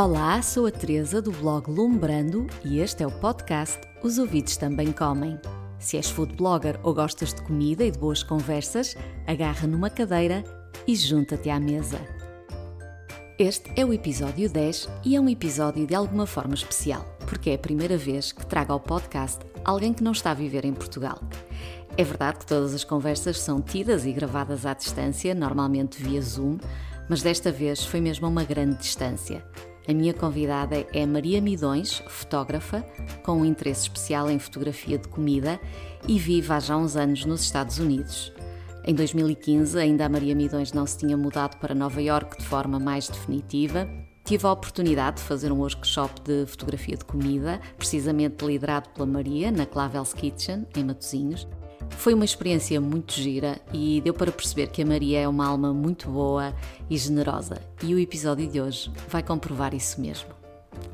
Olá, sou a Teresa do blog Lumbrando e este é o podcast Os Ouvidos Também Comem. Se és food blogger ou gostas de comida e de boas conversas, agarra numa cadeira e junta-te à mesa. Este é o episódio 10 e é um episódio de alguma forma especial, porque é a primeira vez que trago ao podcast alguém que não está a viver em Portugal. É verdade que todas as conversas são tidas e gravadas à distância, normalmente via Zoom, mas desta vez foi mesmo a uma grande distância. A minha convidada é Maria Midões, fotógrafa, com um interesse especial em fotografia de comida e vive há já uns anos nos Estados Unidos. Em 2015, ainda a Maria Midões não se tinha mudado para Nova York de forma mais definitiva. Tive a oportunidade de fazer um workshop de fotografia de comida, precisamente liderado pela Maria, na Clavel's Kitchen, em Matosinhos. Foi uma experiência muito gira e deu para perceber que a Maria é uma alma muito boa e generosa, e o episódio de hoje vai comprovar isso mesmo.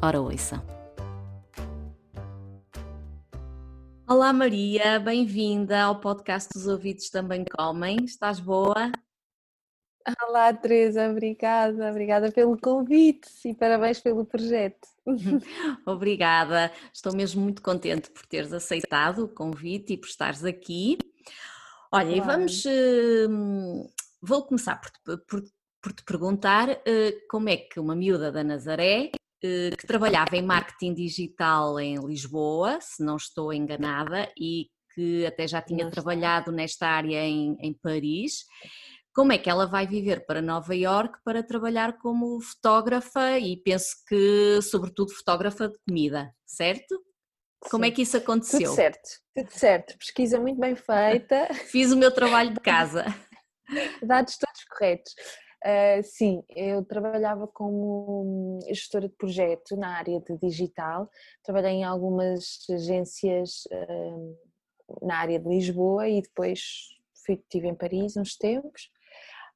Ora, ouçam. Olá Maria, bem-vinda ao podcast Os Ouvidos Também Comem. Estás boa? Olá Teresa, obrigada, obrigada pelo convite e parabéns pelo projeto. Obrigada, estou mesmo muito contente por teres aceitado o convite e por estares aqui. Olha, e vamos. Uh, vou começar por, por, por te perguntar uh, como é que uma miúda da Nazaré, uh, que trabalhava em marketing digital em Lisboa, se não estou enganada, e que até já tinha trabalhado nesta área em, em Paris, como é que ela vai viver para Nova York para trabalhar como fotógrafa e penso que, sobretudo, fotógrafa de comida, certo? Como é que isso aconteceu? Tudo certo, tudo certo. Pesquisa muito bem feita. Fiz o meu trabalho de casa. Dados todos corretos. Uh, sim, eu trabalhava como gestora de projeto na área de digital. Trabalhei em algumas agências uh, na área de Lisboa e depois fui, estive em Paris uns tempos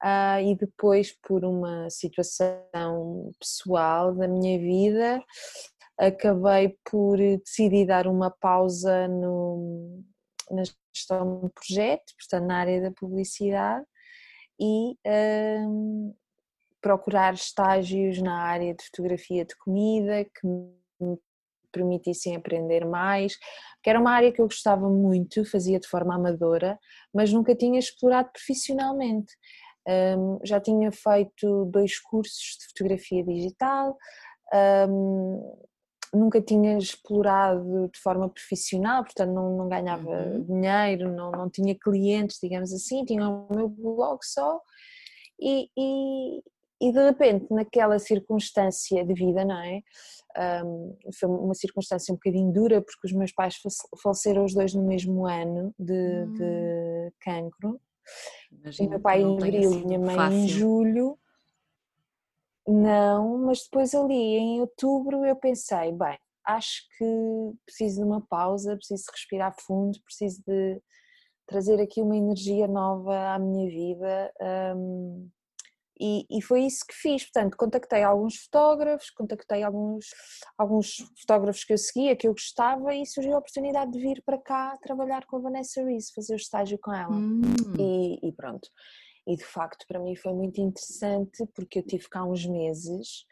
uh, e depois por uma situação pessoal da minha vida acabei por decidir dar uma pausa no, na gestão do projeto, portanto na área da publicidade e um, procurar estágios na área de fotografia de comida que me permitissem aprender mais, que era uma área que eu gostava muito, fazia de forma amadora, mas nunca tinha explorado profissionalmente. Um, já tinha feito dois cursos de fotografia digital, um, nunca tinha explorado de forma profissional, portanto não, não ganhava uhum. dinheiro, não, não tinha clientes, digamos assim, tinha o meu blog só e, e, e de repente naquela circunstância de vida, não é? Um, foi uma circunstância um bocadinho dura porque os meus pais faleceram os dois no mesmo ano de, uhum. de hum. cancro Imagino meu pai em abril, minha mãe fácil. em julho. Não, mas depois ali em outubro eu pensei, bem, acho que preciso de uma pausa, preciso de respirar fundo, preciso de trazer aqui uma energia nova à minha vida. Um, e, e, foi isso que fiz, portanto, contactei alguns fotógrafos, contactei alguns, alguns fotógrafos que eu seguia, que eu gostava, e surgiu a oportunidade de vir para cá trabalhar com a Vanessa Reese, fazer o estágio com ela. Hum. E, e, pronto. E de facto, para mim foi muito interessante, porque eu tive cá uns meses,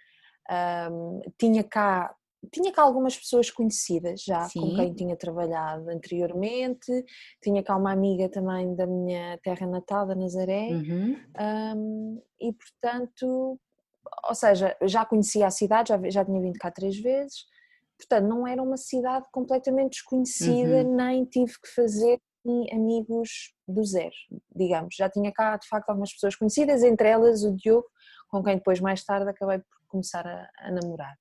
um, tinha cá tinha cá algumas pessoas conhecidas já, Sim. com quem tinha trabalhado anteriormente, tinha cá uma amiga também da minha terra natal, da Nazaré, uhum. um, e portanto, ou seja, já conhecia a cidade, já, já tinha vindo cá três vezes, portanto não era uma cidade completamente desconhecida, uhum. nem tive que fazer amigos do zero, digamos. Já tinha cá de facto algumas pessoas conhecidas, entre elas o Diogo, com quem depois mais tarde acabei por começar a, a namorar.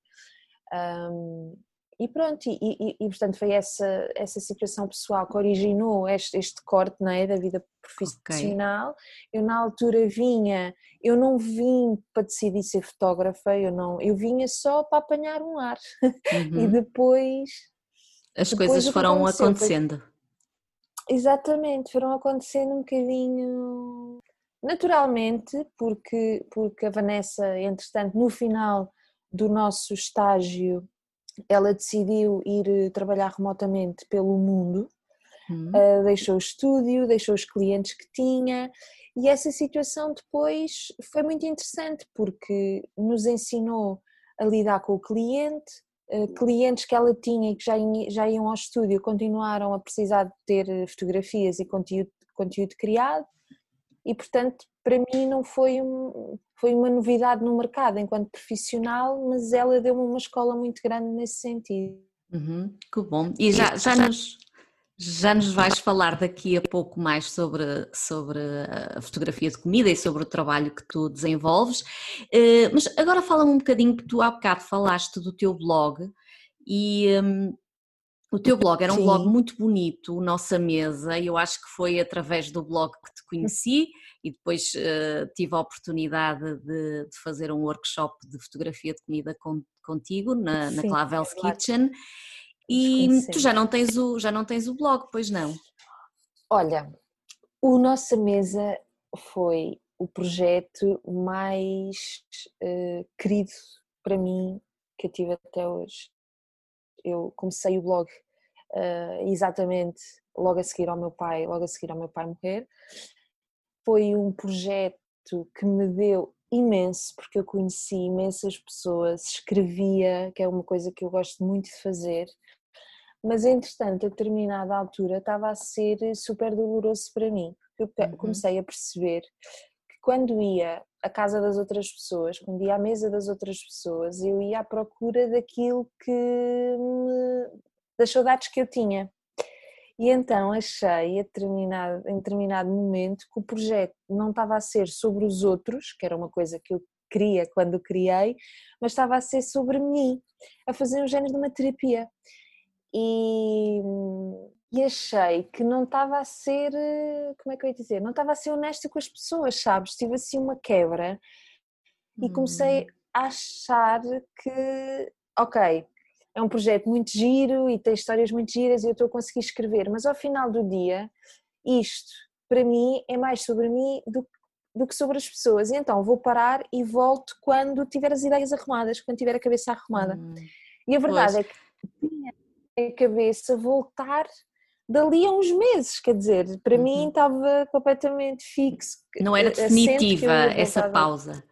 Um, e pronto, e, e, e, portanto foi essa, essa situação pessoal que originou este, este corte não é, da vida profissional. Okay. Eu na altura vinha, eu não vim para decidir ser fotógrafa, eu não, eu vinha só para apanhar um ar. Uhum. e depois as depois coisas foram acontecendo. Exatamente, foram acontecendo um bocadinho naturalmente, porque, porque a Vanessa, entretanto, no final do nosso estágio, ela decidiu ir eh, trabalhar remotamente pelo mundo, uh, deixou o estúdio, deixou os clientes que tinha, e essa situação depois foi muito interessante porque nos ensinou a lidar com o cliente, eh, clientes que ela tinha e que já, já iam ao estúdio continuaram a precisar de ter fotografias e conteúdo, conteúdo criado e portanto para mim não foi, um, foi uma novidade no mercado enquanto profissional, mas ela deu-me uma escola muito grande nesse sentido. Uhum, que bom. E já, já, nos, já nos vais falar daqui a pouco mais sobre, sobre a fotografia de comida e sobre o trabalho que tu desenvolves, eh, mas agora fala-me um bocadinho que tu há bocado falaste do teu blog e um, o teu blog era um Sim. blog muito bonito, Nossa Mesa, e eu acho que foi através do blog que te conheci e depois uh, tive a oportunidade de, de, fazer um workshop de fotografia de comida com, contigo na, na Clavel's é Kitchen. E tu já não tens o já não tens o blog, pois não? Olha, o Nossa Mesa foi o projeto mais uh, querido para mim que eu tive até hoje. Eu comecei o blog uh, exatamente logo a seguir ao meu pai, logo a seguir ao meu pai morrer. Foi um projeto que me deu imenso, porque eu conheci imensas pessoas, escrevia, que é uma coisa que eu gosto muito de fazer, mas entretanto, a determinada altura, estava a ser super doloroso para mim, porque eu uhum. comecei a perceber que quando ia à casa das outras pessoas, quando ia à mesa das outras pessoas, eu ia à procura daquilo que me, das saudades que eu tinha. E então achei, a determinado, em determinado momento, que o projeto não estava a ser sobre os outros, que era uma coisa que eu queria quando criei, mas estava a ser sobre mim, a fazer um género de uma terapia e, e achei que não estava a ser, como é que eu ia dizer, não estava a ser honesta com as pessoas, sabes? Tive assim uma quebra e comecei hum. a achar que, ok, é um projeto muito giro e tem histórias muito giras e eu estou a conseguir escrever, mas ao final do dia, isto para mim é mais sobre mim do, do que sobre as pessoas. E então vou parar e volto quando tiver as ideias arrumadas, quando tiver a cabeça arrumada. Hum. E a verdade pois. é que a cabeça voltar dali a uns meses, quer dizer, para uhum. mim estava completamente fixo. Não era definitiva essa pausa.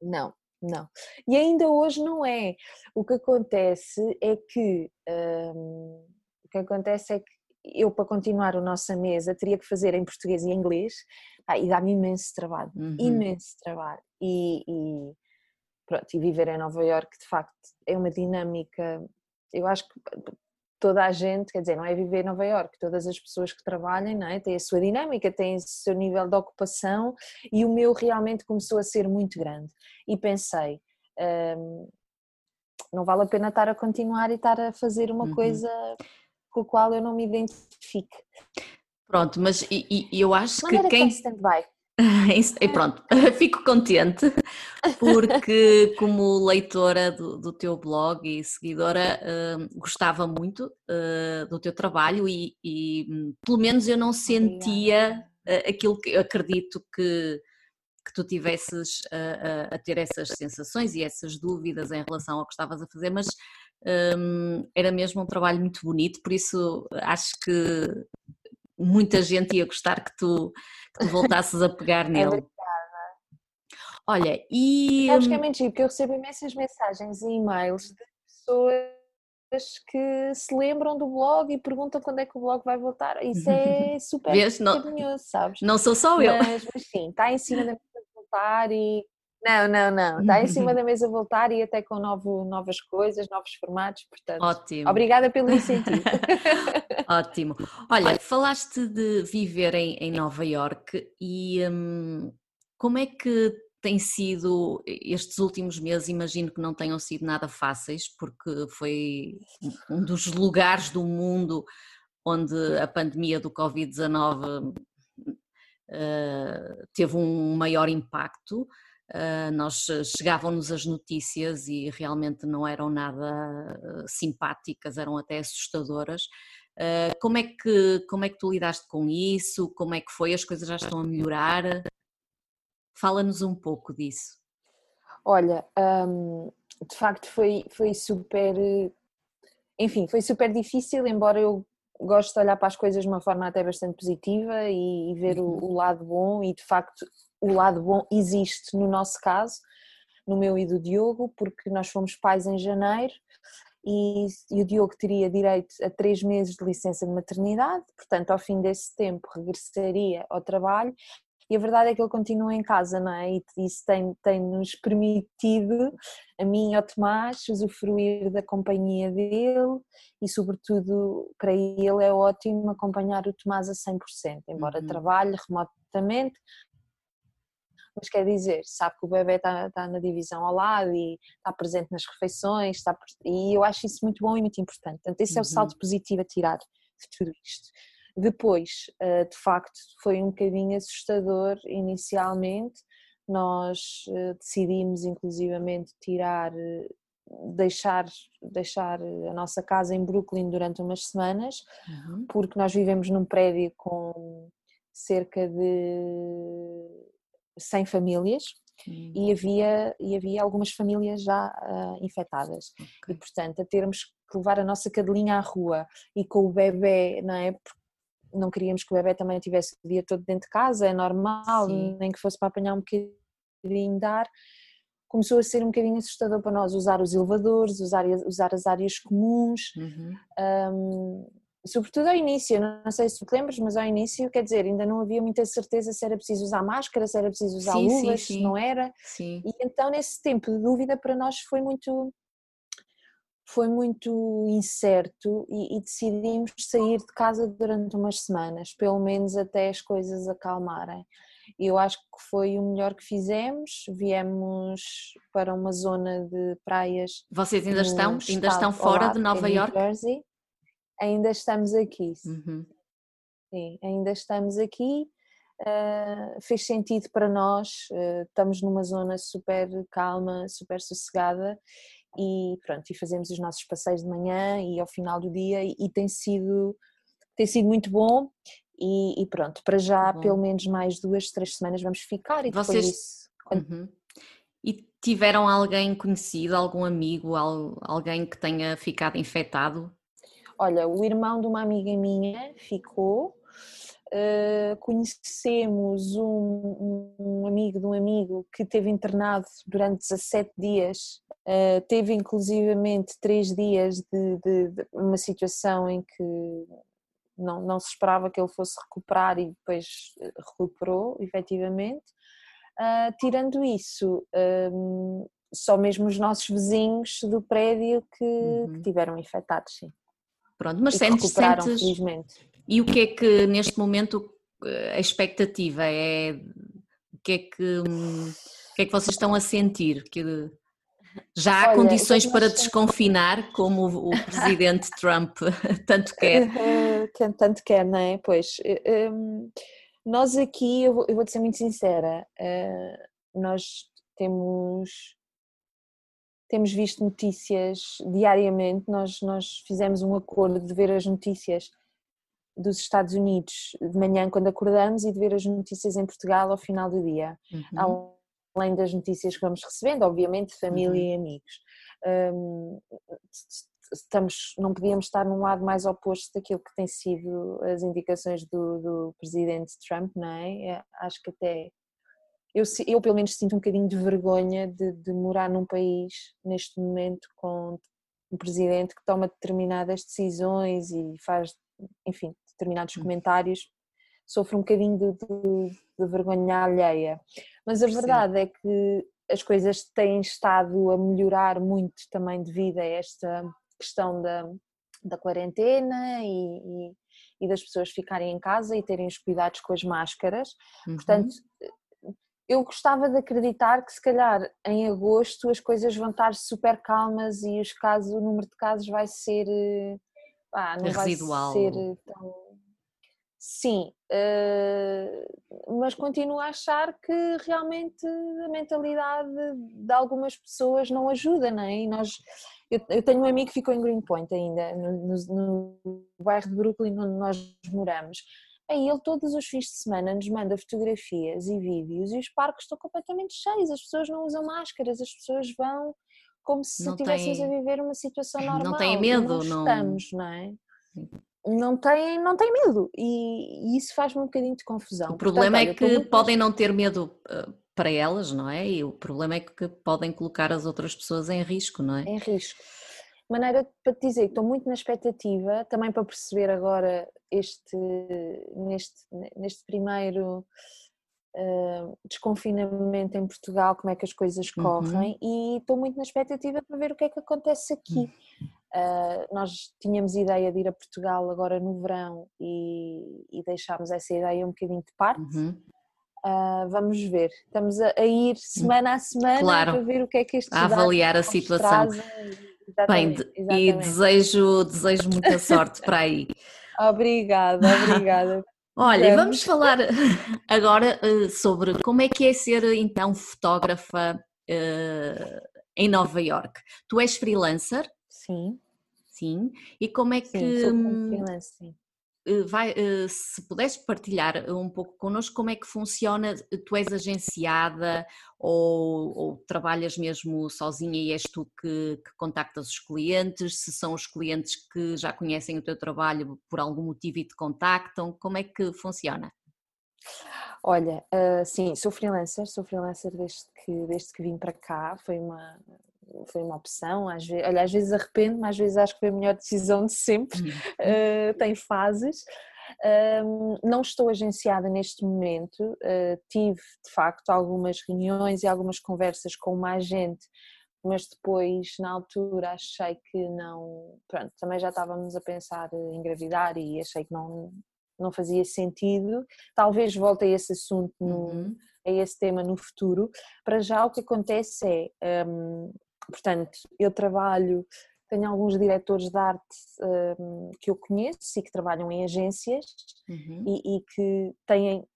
Não, não. E ainda hoje não é. O que acontece é que hum, o que acontece é que eu para continuar a nossa mesa teria que fazer em português e inglês ah, e dá-me imenso trabalho, uhum. imenso trabalho. E, e, pronto, e viver em Nova York de facto é uma dinâmica eu acho que toda a gente, quer dizer, não é viver em Nova Iorque, todas as pessoas que trabalham não é? têm a sua dinâmica, têm o seu nível de ocupação e o meu realmente começou a ser muito grande. E pensei, hum, não vale a pena estar a continuar e estar a fazer uma uhum. coisa com a qual eu não me identifique. Pronto, mas e, e eu acho que quem... Stand-by. E pronto, fico contente porque como leitora do, do teu blog e seguidora uh, gostava muito uh, do teu trabalho e, e, hum, pelo menos eu não sentia uh, aquilo que acredito que, que tu tivesses a, a, ter essas sensações e essas dúvidas em relação ao que estavas a fazer, mas um, era mesmo um trabalho muito bonito, por isso acho que muita gente ia gostar que tu, que tu voltasses a pegar é nele. É Olha, e. Sabes que é mentira, porque eu recebo imensas mensagens e e-mails de pessoas que se lembram do blog e perguntam quando é que o blog vai voltar. Isso é super? Não, sabes? Não sou só eu. Mas, mas sim, está em cima da mesa de voltar e. Não, não, não. Está em cima da mesa voltar e até com novo, novas coisas, novos formatos, portanto. Ótimo. Obrigada pelo incentivo. Ótimo. Olha, falaste de viver em, em Nova York e hum, como é que tem sido estes últimos meses, imagino que não tenham sido nada fáceis, porque foi um dos lugares do mundo onde a pandemia do Covid-19 uh, teve um maior impacto. Uh, nós chegavam-nos as notícias e realmente não eram nada uh, simpáticas, eram até assustadoras. Uh, como, é que, como é que tu lidaste com isso? Como é que foi? As coisas já estão a melhorar? Fala-nos um pouco disso. Olha, um, de facto foi, foi super, enfim, foi super difícil, embora eu goste de olhar para as coisas de uma forma até bastante positiva e, e ver o, uhum. o, lado bom, e de facto o lado bom existe no nosso caso, no meu e do Diogo, porque nós fomos pais em janeiro e, e, o Diogo teria direito a três meses de licença de maternidade, portanto, ao fim desse tempo regressaria ao trabalho. E a verdade é que ele continua em casa, não é? E isso tem, tem permitido, a mim e ao Tomás, usufruir da companhia dele e, sobretudo, para ele é ótimo acompanhar o Tomás a 100%, embora uhum. trabalhe remotamente, mas quer dizer, sabe que o bebê está, está na divisão ao lado e está presente nas refeições, está, e eu acho isso muito bom e muito importante. Portanto, esse uhum. é o salto uhum. positivo a tirar de tudo isto. Depois, eh, de facto, foi um bocadinho assustador inicialmente, nós eh, decidimos inclusivamente tirar, eh, deixar, deixar a nossa casa em Brooklyn durante umas semanas, uhum. porque nós vivemos num prédio com cerca de 100 famílias hum. e, havia, e havia algumas famílias já uh, infectadas. Okay. E, portanto, a termos que levar a nossa cadelinha à rua e com o bebê, não é? Porque não queríamos que o bebê também tivesse o dia todo dentro de casa, é normal, Sim. nem que fosse para apanhar um bocadinho de ar. Começou a ser um bocadinho assustador para nós usar os elevadores, usar, usar as áreas comuns. Uhum. Um, sobretudo ao início, não sei se tu te lembras, mas ao início, quer dizer, ainda não havia muita certeza se era preciso usar máscara, se era preciso usar sim, luvas, sim, sim. se não era. Sim. E então nesse tempo de dúvida para nós foi muito foi muito incerto e, e, decidimos sair de casa durante umas semanas, pelo menos até as coisas acalmarem. Eu acho que foi o melhor que fizemos. Viemos para uma zona de praias. Vocês ainda estão, ainda estão fora de Nova York? Jersey ainda estamos aqui. Uhum. Sim, ainda estamos aqui. Uh, fez sentido para nós, uh, estamos numa zona super calma, super sossegada e pronto, e fazemos os nossos passeios de manhã e ao final do dia e, e tem sido tem sido muito bom e, e pronto, para já pelo menos mais duas, três semanas vamos ficar e depois Vocês... isso. Quando... Uhum. E tiveram alguém conhecido, algum amigo, alguém que tenha ficado infectado Olha, o irmão de uma amiga minha ficou. Uh, conhecemos um, um, amigo de um amigo que teve internado durante 17 dias, uh, teve inclusivamente 3 dias de, de, de, uma situação em que não, não se esperava que ele fosse recuperar e depois eh, recuperou, efetivamente. Uh, tirando isso, um, só mesmo os nossos vizinhos do prédio que, uhum. que tiveram infectados, sim. Pronto, mas sentes, sentes... Felizmente. E o que é que neste momento a expectativa é? O que é que, o que, é que vocês estão a sentir? Que já há Olha, condições para desconfinar, como o, o presidente Trump tanto quer? tanto quer, não é? Pois, um, nós aqui, eu vou, eu vou ser muito sincera, nós temos temos visto notícias diariamente, nós, nós fizemos um acordo de ver as notícias dos Estados Unidos de manhã quando acordamos e de ver as notícias em Portugal ao final do dia, uhum. além das notícias que vamos recebendo, obviamente, família uhum. e amigos. Um, estamos, não podíamos estar num lado mais oposto daquilo que tem sido as indicações do, do presidente Trump, não é? é acho que até eu, eu pelo menos sinto um bocadinho de vergonha de, de morar num país neste momento com um presidente que toma determinadas decisões e faz, enfim, determinados hum. comentários, sofre um bocadinho de, de, de vergonha alheia. Mas a verdade é que as coisas têm estado a melhorar muito também devido a esta questão da, da quarentena e, e, e das pessoas ficarem em casa e terem os cuidados com as máscaras. Uhum. Portanto, eu gostava de acreditar que se calhar em agosto as coisas vão estar super calmas e os casos, o número de casos vai ser ah, não Residual. vai ser tão sim uh, mas continuo a achar que realmente a mentalidade de algumas pessoas não ajuda, não é? E nós, eu, eu tenho um amigo que ficou em Greenpoint ainda, no, no, no bairro de Brooklyn onde nós moramos Aí ele todos os fins de semana nos manda fotografias e vídeos e os parques estão completamente cheios, as pessoas não usam máscaras, as pessoas vão como se estivéssemos a viver uma situação normal. Não têm medo, não, estamos, não é? Não têm, não têm medo e, e isso faz-me um bocadinho de confusão. O problema Portanto, é que podem não ter medo eh, para elas, não é? E o problema é que podem colocar as outras pessoas em risco, não é? Em risco. Maneira para te dizer que estou muito na expectativa, também para perceber agora este, neste, neste primeiro uh, desconfinamento em Portugal, como é que as coisas uhum. correm, uhum. e estou muito na expectativa para ver o que é que acontece aqui. Uh, nós tínhamos ideia de ir a Portugal agora no verão e, e deixámos essa ideia um bocadinho de parte. Uhum. Uh, vamos ver, estamos a, a, ir semana a semana claro. para ver o que é que estes a avaliar a situação. Bem, e desejo, desejo muita sorte para aí. Obrigada, obrigada. Olha, vamos falar agora uh, sobre como é que é ser então fotógrafa uh, em Nova York. Tu és freelancer? Sim. Sim. E como é que. Sim, sou hum, freelancer, sim. Eh, vai, eh, se pudesse partilhar um pouco connosco como é que funciona, tu és agenciada ou, ou trabalhas mesmo sozinha e és tu que, que, contactas os clientes, se são os clientes que já conhecem o teu trabalho por algum motivo e te contactam, como é que funciona? Olha, uh, sim, sou freelancer, sou freelancer desde que, desde que vim para cá, foi uma, foi uma opção, às vezes, olha, às vezes arrependo, às vezes acho que foi a melhor decisão de sempre, uh, tem fases. Um, não estou agenciada neste momento, uh, tive de facto algumas reuniões e algumas conversas com uma agente, mas depois na altura achei que não, pronto, também já estávamos a pensar em engravidar e achei que não, não fazia sentido. Talvez volte a esse assunto, no, uhum. a esse tema no futuro. Para já o que acontece é, um, Portanto, eu trabalho, tenho alguns diretores de arte um, que eu conheço e que trabalham em agências uhum. e, e, que têm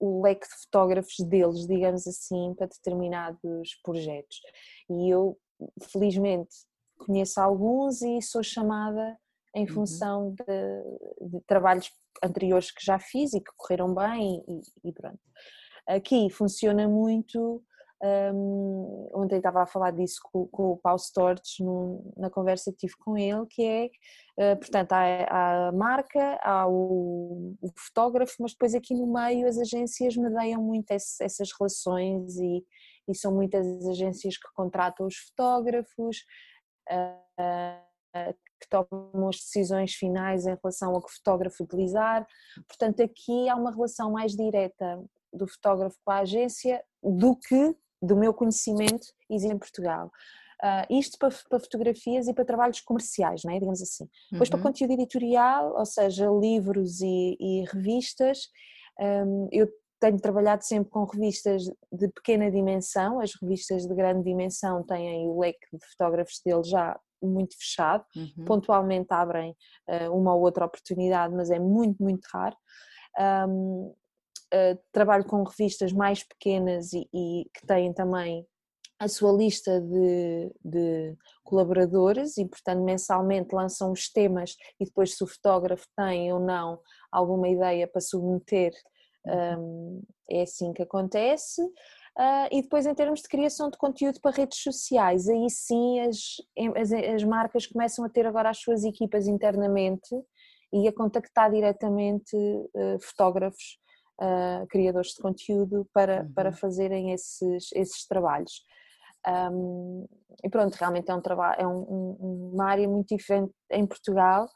o leque de fotógrafos deles, digamos assim, para determinados projetos. E eu, felizmente, conheço alguns e sou chamada em uhum. função uhum. de, de, trabalhos anteriores que já fiz e que correram bem e, e pronto. Aqui funciona muito um, ontem estava a falar disso com, com o Paulo Stortes na conversa que tive com ele, que é, uh, portanto, há, há, a marca, há o, o, fotógrafo, mas depois aqui no meio as agências medeiam muito esse, essas relações e, e, são muitas agências que contratam os fotógrafos, uh, que tomam as decisões finais em relação a que fotógrafo utilizar, portanto aqui há uma relação mais direta do fotógrafo com a agência do que do meu conhecimento existe em Portugal. Uh, isto para, para, fotografias e para trabalhos comerciais, não é? digamos assim. Depois uhum. para conteúdo editorial, ou seja, livros e, e revistas, um, eu tenho trabalhado sempre com revistas de pequena dimensão, as revistas de grande dimensão têm o leque de fotógrafos deles já muito fechado, uhum. pontualmente abrem uh, uma ou outra oportunidade, mas é muito, muito raro. Um, uh, trabalho com revistas mais pequenas e, e, que têm também a sua lista de, de, colaboradores e, portanto, mensalmente lançam os temas e depois se o fotógrafo tem ou não alguma ideia para submeter, um, uhum. ehm, é assim que acontece. Uh, e depois, em termos de criação de conteúdo para redes sociais, aí sim as, as, as marcas começam a ter agora as suas equipas internamente e a contactar diretamente uh, fotógrafos uh, criadores de conteúdo para, uhum. para fazerem esses, esses trabalhos. Um, e pronto, realmente é, um trabalho, é um, um, uma área muito diferente em Portugal.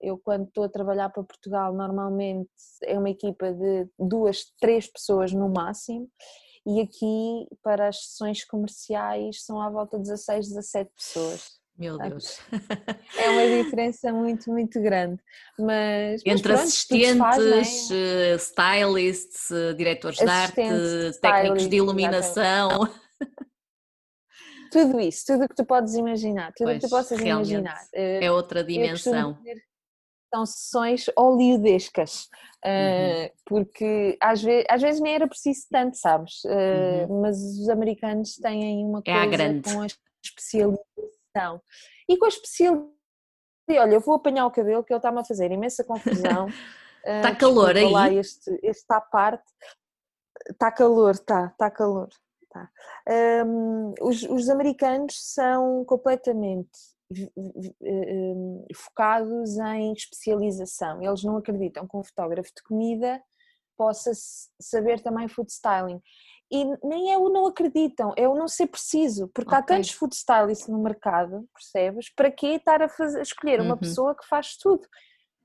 Eu, quando estou a trabalhar para Portugal, normalmente é uma equipa de duas, três pessoas no máximo, e aqui para as sessões comerciais são à volta de 16, 17 pessoas. Meu Deus. É uma diferença muito, muito grande. Mas, Entre mas pronto, assistentes, faz, é? stylists, diretores de arte, técnicos de iluminação. Tudo isso, tudo o que tu podes imaginar, tudo o que tu possas imaginar. Eh, é outra dimensão. São sessões oleodescas, eh, uhum. porque às vezes, às vezes nem era preciso tanto, sabes? Eh, uhum. Mas os americanos têm uma coisa é com a especialidade e com a especialidade, olha, eu vou apanhar o cabelo que ele está-me a fazer imensa confusão. Está uh, calor aí? Lá este, este à parte. Está calor, está, está calor. Tá. Um, os, os americanos são completamente focados em especialização. Eles não acreditam que um fotógrafo de comida possa saber também food styling. E nem é o não acreditam, é o não ser preciso, porque okay. há tantos food stylists no mercado, percebes? Para que estar a, fazer, a escolher uma uhum. pessoa que faz tudo?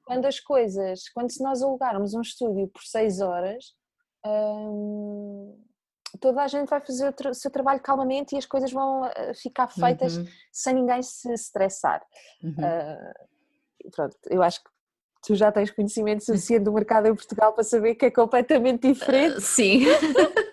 Quando as coisas, quando se nós alugarmos um estúdio por seis horas, hum, toda a gente vai fazer o seu trabalho calmamente e as coisas vão eh, ficar feitas uhum. sem ninguém se estressar. Uhum. Uh, pronto, eu acho que tu já tens conhecimento suficiente do mercado em Portugal para saber que é completamente diferente. Uh, sim.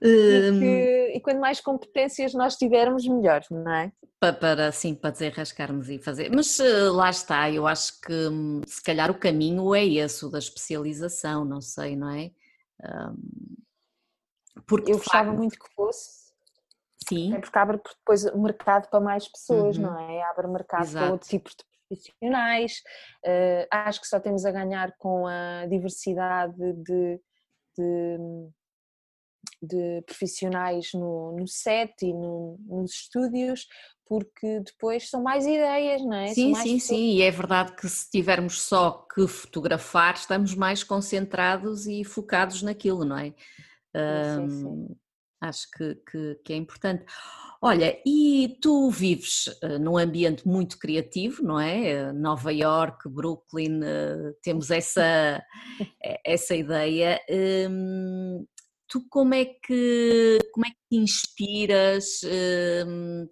e, que, hum. e quanto mais competências nós tivermos, melhor, não é? Para, para sim, para desenrascarmos e fazer. Mas uh, lá está, eu acho que hum, se calhar o caminho é esse, o da especialização, não sei, não é? Um, porque eu gostava muito que fosse. Sim. É porque abre depois o mercado para mais pessoas, uhum. não é? Abre mercado Exato. para outros tipos de profissionais. Uh, acho que só temos a ganhar com a diversidade de, de, de profissionais no, no set e no, nos estúdios, porque depois são mais ideias, não é? Sim, sim, sim, e é verdade que se tivermos só que fotografar, estamos mais concentrados e focados naquilo, não é? Sim, sim. Acho que, que, que, é importante. Olha, e tu vives uh, num ambiente muito criativo, não é? Nova York, Brooklyn, uh, temos essa, essa ideia. Tu como é que como é que te inspiras? Um,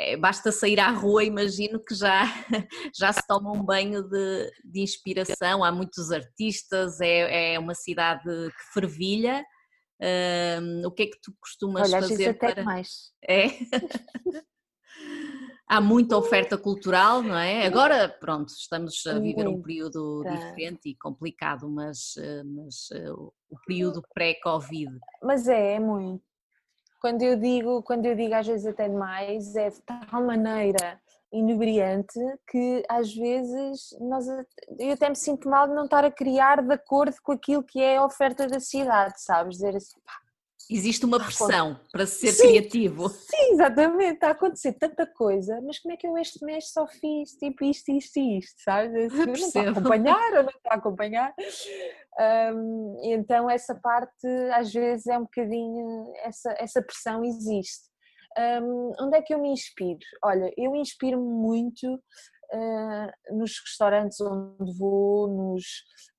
é, basta sair à rua, imagino que já, já se toma um banho de, de inspiração. Há muitos artistas, é, é uma cidade que fervilha. Um, o que é que tu costumas Olha, fazer até para... mais. É? Há muita oferta cultural, não é? Agora, pronto, estamos a viver um período diferente e complicado, mas, eh, mas eh, o período pré-Covid. Mas é, é muito. Quando eu digo, quando eu digo às vezes até demais, é de tal maneira inebriante que às vezes nós, eu até me sinto mal de não estar a criar de acordo com aquilo que é a oferta da cidade, sabes? Dizer assim, pá, Existe uma pressão para ser sim, criativo. Sim, exatamente, está a acontecer tanta coisa, mas como é que eu este mês só fiz tipo isto, isto e isto, sabes? Eu não estou a acompanhar ou não estou a acompanhar. Um, então essa parte às vezes é um bocadinho, essa, essa pressão existe. Um, onde é que eu me inspiro? Olha, eu inspiro-me muito uh, nos restaurantes onde vou, nos,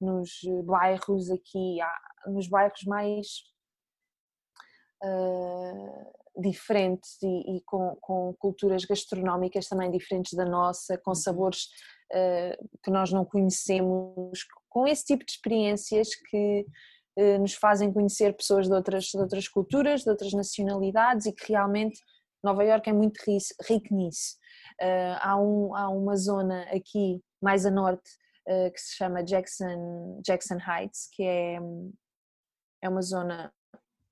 nos bairros aqui, nos bairros mais uh, diferentes e, e com, com, culturas gastronómicas também diferentes da nossa, com uhum. sabores uh, que nós não conhecemos, com esse tipo de experiências que eh, nos fazem conhecer pessoas de outras, de outras culturas, de outras nacionalidades e que realmente Nova York é muito rico nisso. Uh, há, um, há uma zona aqui mais a norte uh, que se chama Jackson, Jackson Heights, que é, é uma zona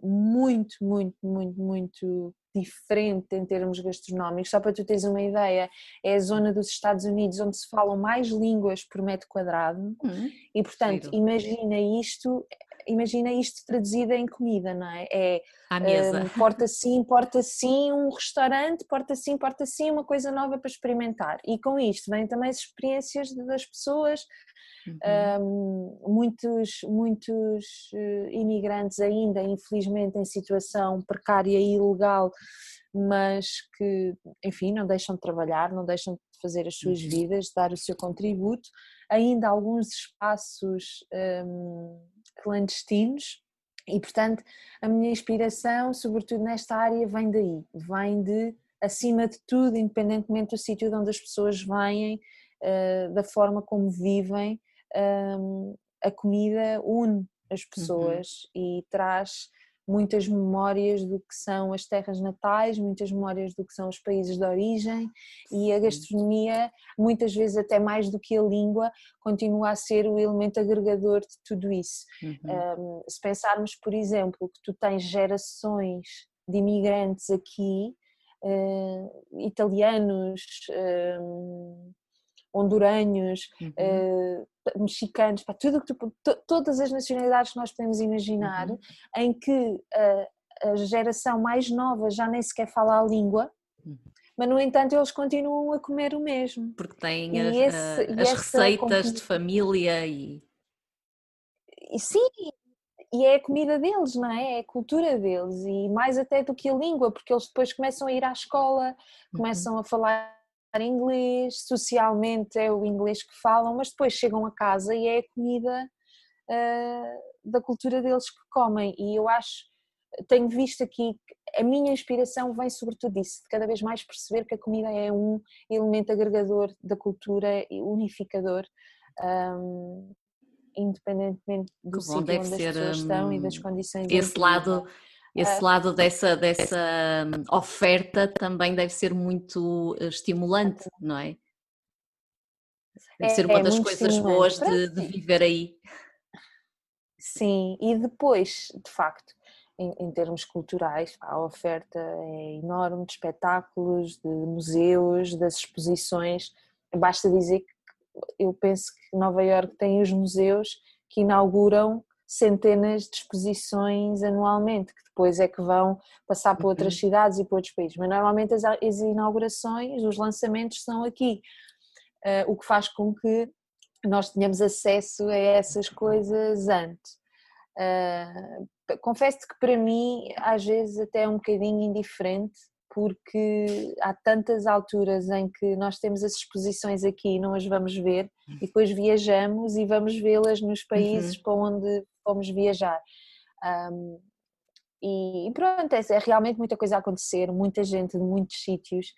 muito, muito, muito, muito diferente em termos gastronómicos. Só para tu teres uma ideia, é a zona dos Estados Unidos onde se falam mais línguas por metro quadrado hum, e, portanto, imagina isto imagina isto traduzido em comida, não é? É à mesa. Um, porta sim, porta sim, um restaurante, porta sim, porta sim, uma coisa nova para experimentar. E com isto vêm também as experiências das pessoas, uhum. um, muitos, muitos eh, imigrantes ainda, infelizmente, em situação precária e ilegal, mas que, enfim, não deixam de trabalhar, não deixam de fazer as suas uhum. vidas, dar o seu contributo. Ainda alguns espaços um, clandestinos e, portanto, a minha inspiração, sobretudo nesta área, vem daí, vem de, acima de tudo, independentemente do sítio de onde as pessoas vêm, uh, da forma como vivem, um, a comida une as uhum. pessoas uhum. e traz muitas memórias do que são as terras natais, muitas memórias do que são os países de origem e a gastronomia, muitas vezes até mais do que a língua, continua a ser o elemento agregador de tudo isso. Uhum. Um, se pensarmos, por exemplo, que tu tens gerações de imigrantes aqui, uh, italianos, honduranhos, uhum. uh, mexicanos, pá, tudo que tu, todas as nacionalidades que nós podemos imaginar, uhum. em que a, a, geração mais nova já nem sequer fala a língua, uhum. mas no entanto eles continuam a comer o mesmo. Porque têm as, esse, as receitas de família e... e... Sim, e é a comida deles, não é? É a cultura deles e mais até do que a língua, porque eles depois começam a ir à escola, uhum. começam uhum. a falar inglês, socialmente é o inglês que falam, mas depois chegam a casa e é a comida uh, da cultura deles que comem. E eu acho, tenho visto aqui, a minha inspiração vem sobretudo disso, de cada vez mais perceber que a comida é um elemento agregador da cultura e unificador. Um, independentemente do sítio onde as pessoas estão e das condições esse lado esse lado dessa, dessa hum, oferta também deve ser muito eh, estimulante, não é? Deve é, ser uma é das coisas boas de, de, viver aí. Sim, e depois, de facto, em, em, termos culturais, a oferta é enorme de espetáculos, de museus, das exposições. Basta dizer que eu penso que Nova Iorque tem os museus que inauguram centenas de exposições anualmente, que depois é que vão passar por outras uhum. cidades e por outros países. Mas normalmente as, as inaugurações, os lançamentos são aqui, uh, o que faz com que nós tenhamos acesso a essas coisas antes. Uh, Confesso-te que para mim às vezes até é um bocadinho indiferente porque há tantas alturas em que nós temos as exposições aqui e não as vamos ver e depois viajamos e vamos vê-las nos países uhum. para onde fomos viajar. Um, e pronto, é, é, realmente muita coisa a acontecer, muita gente de muitos sítios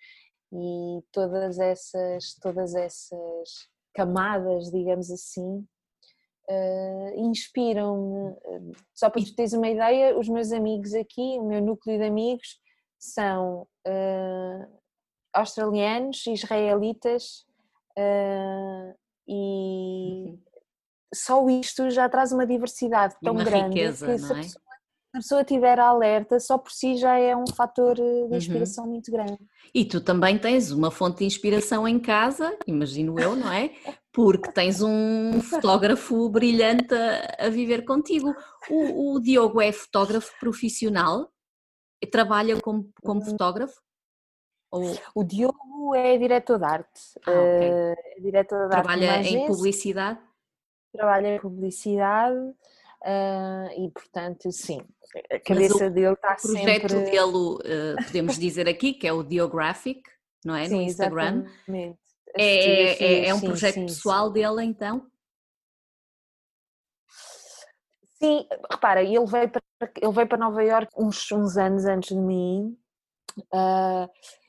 e todas essas, todas essas camadas, digamos assim, uh, inspiram-me. Só para tu teres uma ideia, os meus amigos aqui, o meu núcleo de amigos, são uh, australianos, israelitas uh, e uhum. só isto já traz uma diversidade tão grande riqueza, que se, a é? pessoa, se a pessoa estiver alerta, só por si já é um fator de uhum. inspiração uhum. muito grande. E tu também tens uma fonte de inspiração em casa, imagino eu, não é? Porque tens um fotógrafo brilhante a, a viver contigo. O, o Diogo é fotógrafo profissional? Trabalha como, como hum. fotógrafo? Ou... O Diogo é diretor de arte. Ah, okay. Eh, é diretor de Trabalha arte em publicidade? Trabalha em publicidade uh, e, portanto, sim, a cabeça o, dele está sempre... O projeto dele, uh, podemos dizer aqui, que é o Diographic, não é? Sim, no Instagram. Exatamente. É, é, é, é, um sim, projeto sim, pessoal dele, então? Sim, repara, ele veio para, ele veio para Nova Iorque uns, uns anos antes de mim uh,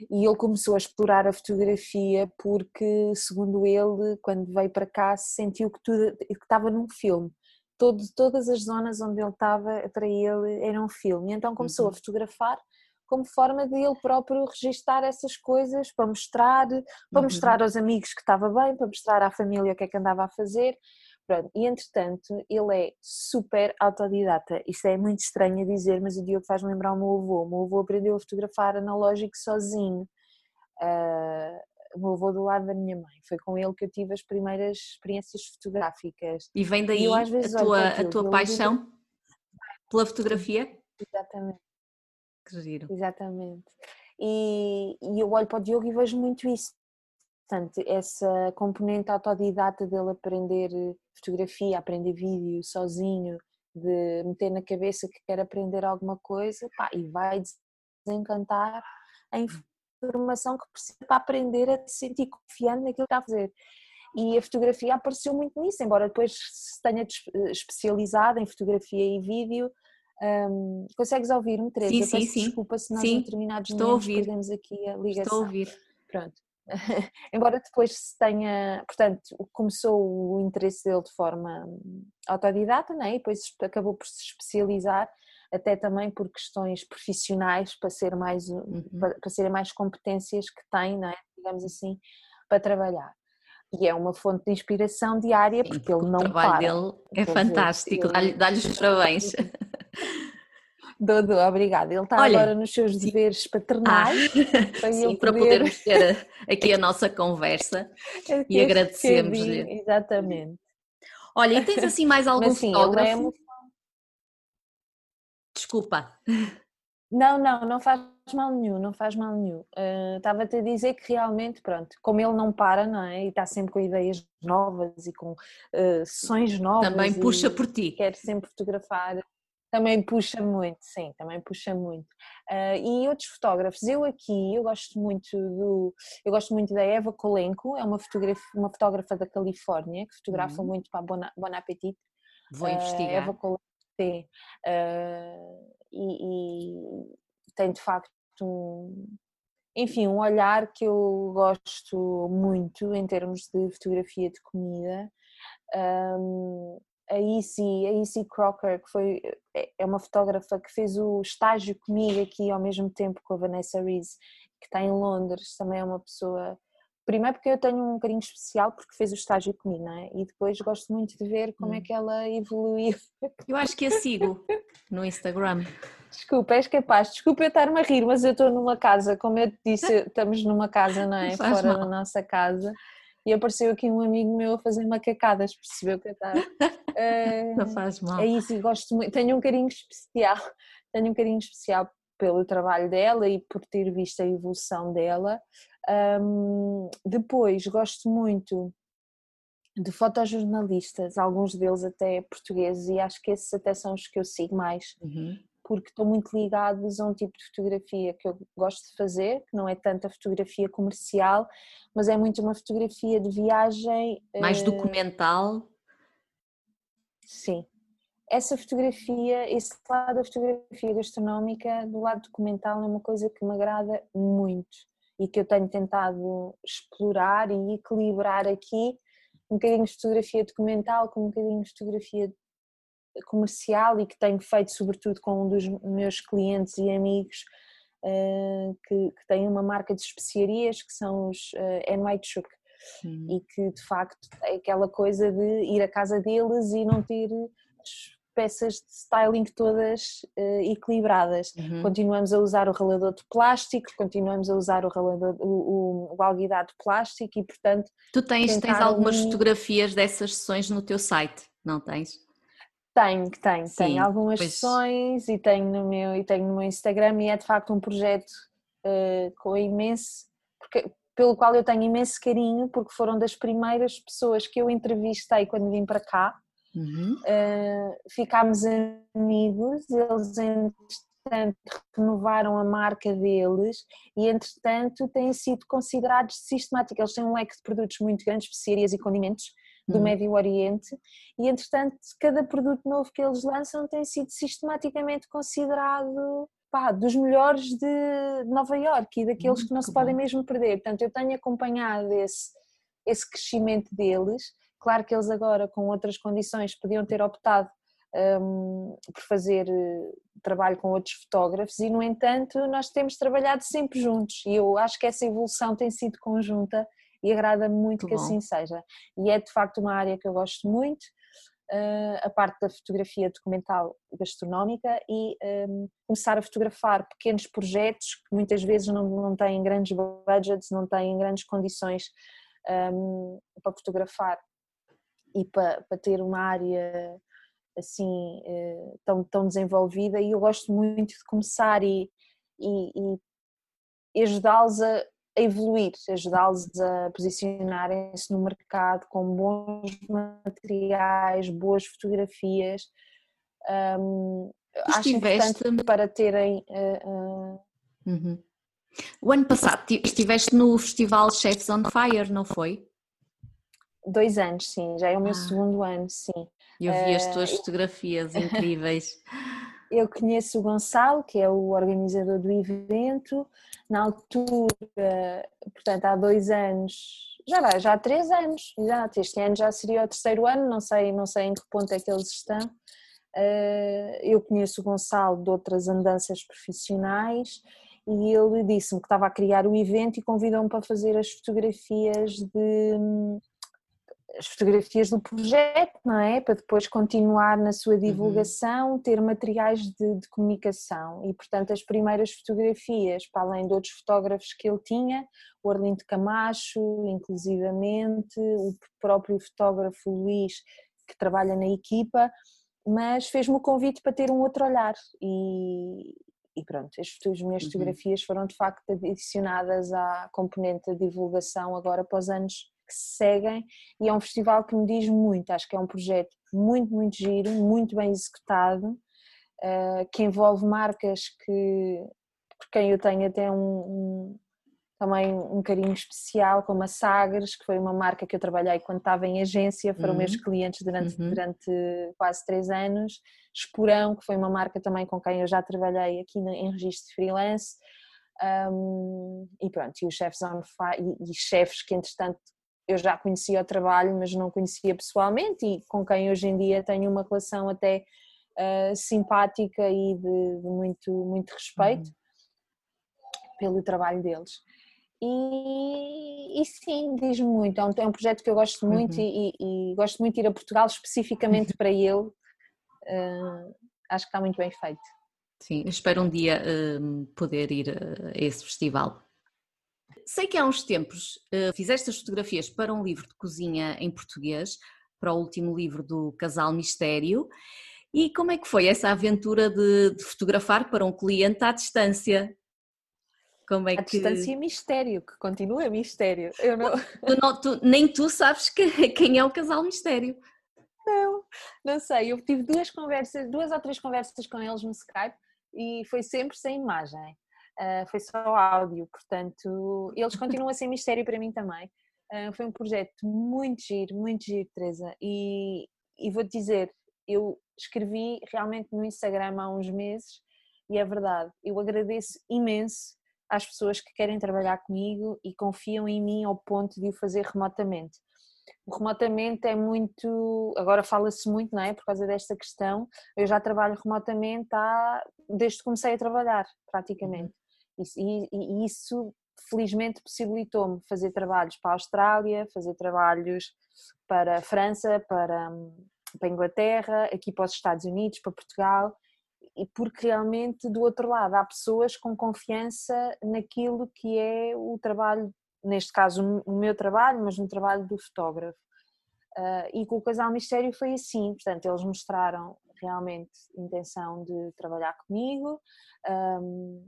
e ele começou a explorar a fotografia porque, segundo ele, quando veio para cá, sentiu que, tudo, que estava num filme. Todo, todas as zonas onde ele estava, para ele, era um filme. E então começou uhum. a fotografar como forma de ele próprio registar essas coisas para mostrar, para uhum. mostrar aos amigos que estava bem, para mostrar à família o que é que andava a fazer. Pronto, e entretanto ele é super autodidata. Isto é muito estranho a dizer, mas o Diogo faz-me lembrar o meu avô. O meu avô aprendeu a fotografar analógico sozinho. Uh, o meu avô do lado da minha mãe. Foi com ele que eu tive as primeiras experiências fotográficas. E vem daí eu, vezes, a tua, aquilo, a tua paixão digo... pela fotografia? Exatamente. Que giro. Exatamente. E, e eu olho para o Diogo e vejo muito isso. Portanto, essa componente autodidata dele aprender fotografia, aprender vídeo sozinho, de meter na cabeça que quer aprender alguma coisa pá, e vai desencantar a informação que precisa para aprender a se sentir confiante naquilo que está a fazer. E a fotografia apareceu muito nisso, embora depois se tenha especializado em fotografia e vídeo. Um, consegues ouvir-me, Teresa? Sim, sim, sim. Desculpa se nós sim, em determinados estou momentos perdemos aqui a ligação. Estou a ouvir. Pronto. embora depois se tenha, portanto, começou o interesse dele de forma autodidata, né? e depois acabou por se especializar, até também por questões profissionais, para, ser mais, uhum. para, para serem mais competências que tem, né? digamos assim, para trabalhar. E é uma fonte de inspiração diária, porque Sim, ele não para. O trabalho dele é fantástico, dá-lhe os parabéns. Dodô, obrigada. Ele está Olha, agora nos seus deveres paternais. Ah, para, sim, para podermos ter aqui a nossa conversa e agradecemos. Exatamente. Olha, e tens assim mais algum Mas, sim, fotógrafo? É Desculpa. Não, não, não faz mal nenhum, não faz mal nenhum. Uh, Estava-te a dizer que realmente, pronto, como ele não para, não é? E está sempre com ideias novas e com uh, sessões novas. Também puxa por ti. Quer sempre fotografar. Também puxa muito, sim, também puxa muito. Uh, e outros fotógrafos, eu aqui, eu gosto muito do, eu gosto muito da Eva Kolenko, é uma, uma fotógrafa da Califórnia que fotografa uhum. muito para a Bon, bon Appetit. Vou investigar. Eva Kolenko, sim. Uh, e, e tem de facto um, enfim, um olhar que eu gosto muito em termos de fotografia de comida. Um, a Issy, a Issy Crocker, que foi, é, é uma fotógrafa que fez o estágio comigo aqui ao mesmo tempo com a Vanessa Rees, que está em Londres, também é uma pessoa primeiro porque eu tenho um carinho especial porque fez o estágio comigo, não é? E depois gosto muito de ver como é hum. que ela evoluiu. Eu acho que a sigo no Instagram. Desculpa, és capaz, desculpa eu estar-me a rir, mas eu estou numa casa, como eu te disse, estamos numa casa, não é? Fora mal. da nossa casa. E apareceu aqui um amigo meu a fazer macacadas, percebeu que eu estava. Uh, não faz mal. É isso, gosto muito, tenho um carinho especial, tenho um carinho especial pelo trabalho dela e por ter visto a evolução dela. Um, depois gosto muito de fotojornalistas, alguns deles até portugueses, e acho que esses até são os que eu sigo mais, uhum. Porque estão muito ligados a um tipo de fotografia que eu gosto de fazer, que não é tanto a fotografia comercial, mas é muito uma fotografia de viagem. Mais uh... documental? Sim. Essa fotografia, esse lado da fotografia gastronómica, do lado documental, é uma coisa que me agrada muito e que eu tenho tentado explorar e equilibrar aqui um bocadinho de fotografia documental com um bocadinho de fotografia comercial e que tenho feito sobretudo com um dos meus clientes e amigos uh, que, que têm uma marca de especiarias que são os uh, NY Chuk e que de facto é aquela coisa de ir à casa deles e não ter peças de styling todas uh, equilibradas. Uhum. Continuamos a usar o ralador de plástico, continuamos a usar o ralador, o, o, o alguidar de plástico e portanto... Tu tens, tens algumas um... fotografias dessas sessões no teu site, não tens? Tenho, tenho, Sim, tenho algumas pois... sessões e tenho no meu e tenho no meu Instagram e é de facto um projeto uh, com imenso, porque, pelo qual eu tenho imenso carinho porque foram das primeiras pessoas que eu entrevistei quando vim para cá. Uhum. Uh, ficámos amigos, eles entretanto renovaram a marca deles e entretanto têm sido considerados sistemáticos, eles têm um leque de produtos muito grandes, especiarias e condimentos do uhum. Médio Oriente e entretanto cada produto novo que eles lançam tem sido sistematicamente considerado pá, dos melhores de Nova York e daqueles muito que não se podem mesmo perder, portanto eu tenho acompanhado esse, esse crescimento deles. Claro que eles agora, com outras condições, podiam ter optado um, por fazer uh, trabalho com outros fotógrafos e, no entanto, nós temos trabalhado sempre juntos. E eu acho que essa evolução tem sido conjunta e agrada-me muito, que assim seja. E é de facto uma área que eu gosto muito, uh, a parte da fotografia documental gastronómica e um, começar a fotografar pequenos projetos que muitas vezes não, não têm grandes budgets, não têm grandes condições um, para fotografar e para, para ter uma área assim eh, tão, tão desenvolvida e eu gosto muito de começar e, e, e ajudá-los a, a evoluir, ajudá-los a posicionarem-se no mercado com bons materiais, boas fotografias. Um, acho importante para terem. Uh, uh... Uhum. O ano passado estiveste no Festival Chefs on Fire, não foi? Dois anos, sim, já é o meu ah. segundo ano, sim. Eu vi as tuas uh, fotografias incríveis. Eu conheço o Gonçalo, que é o organizador do evento, na altura, portanto, há dois anos, já vai, já há três anos, exato, este ano já seria o terceiro ano, não sei, não sei em que ponto é que eles estão. Uh, eu conheço o Gonçalo de outras andanças profissionais e ele disse-me que estava a criar o evento e convidou-me para fazer as fotografias de as fotografias do projeto, não é? Para depois continuar na sua uhum. divulgação, ter materiais de, de, comunicação. E, portanto, as primeiras fotografias, para além de outros fotógrafos que ele tinha, o Arlindo Camacho, inclusivamente, o próprio fotógrafo Luís, que trabalha na equipa, mas fez-me o convite para ter um outro olhar. E, e pronto, as, as minhas Uhum. fotografias foram de facto adicionadas à componente de divulgação agora para os anos que se seguem e é um festival que me diz muito, acho que é um projeto muito, muito giro, muito bem executado, eh, que envolve marcas que, por quem eu tenho até um, um- também um carinho especial, como a Sagres, que foi uma marca que eu trabalhei quando estava em agência, foram Uhum. meus clientes durante, Uhum. durante quase três anos. Esporão, que foi uma marca também com quem eu já trabalhei aqui em registro de freelance. Um, e pronto, e os chefes on fire, e, e chefes que entretanto eu já conhecia o trabalho, mas não conhecia pessoalmente e com quem hoje em dia tenho uma relação até uh, simpática e de, de muito, muito respeito pelo trabalho deles. E, e sim, diz-me muito, é um, é um projeto que eu gosto muito Uhum. e, e- gosto muito de ir a Portugal especificamente para ele. Uh, acho que está muito bem feito. Sim, espero um dia hum, poder ir a esse festival. Sei que há uns tempos eh, fizeste as fotografias para um livro de cozinha em português, para o último livro do Casal Mistério. E como é que foi essa aventura de, de fotografar para um cliente à distância? Como é A que distância é mistério, que continua mistério. Eu não, tu não- tu- nem tu sabes que- quem é o Casal Mistério? não, não sei. Eu tive duas conversas, duas ou três conversas com eles no Skype e foi sempre sem imagem. Ah, foi só áudio, portanto, eles continuam a ser mistério para mim também. Ah, foi um projeto muito giro, muito giro, Teresa. E, e vou-te dizer, eu escrevi realmente no Instagram há uns meses e é verdade, eu agradeço imenso às pessoas que querem trabalhar comigo e confiam em mim ao ponto de o fazer remotamente. O remotamente é muito, agora fala-se muito, não é? Por causa desta questão, eu já trabalho remotamente há, desde que comecei a trabalhar, praticamente. E, isso felizmente possibilitou-me fazer trabalhos para a Austrália, fazer trabalhos para a França, para, para a Inglaterra, aqui para os Estados Unidos, para Portugal, e porque realmente do outro lado há pessoas com confiança naquilo que é o trabalho, neste caso o meu trabalho, mas no trabalho do fotógrafo. Ah, e com o Casal Mistério foi assim, portanto, eles mostraram realmente intenção de trabalhar comigo, ahm,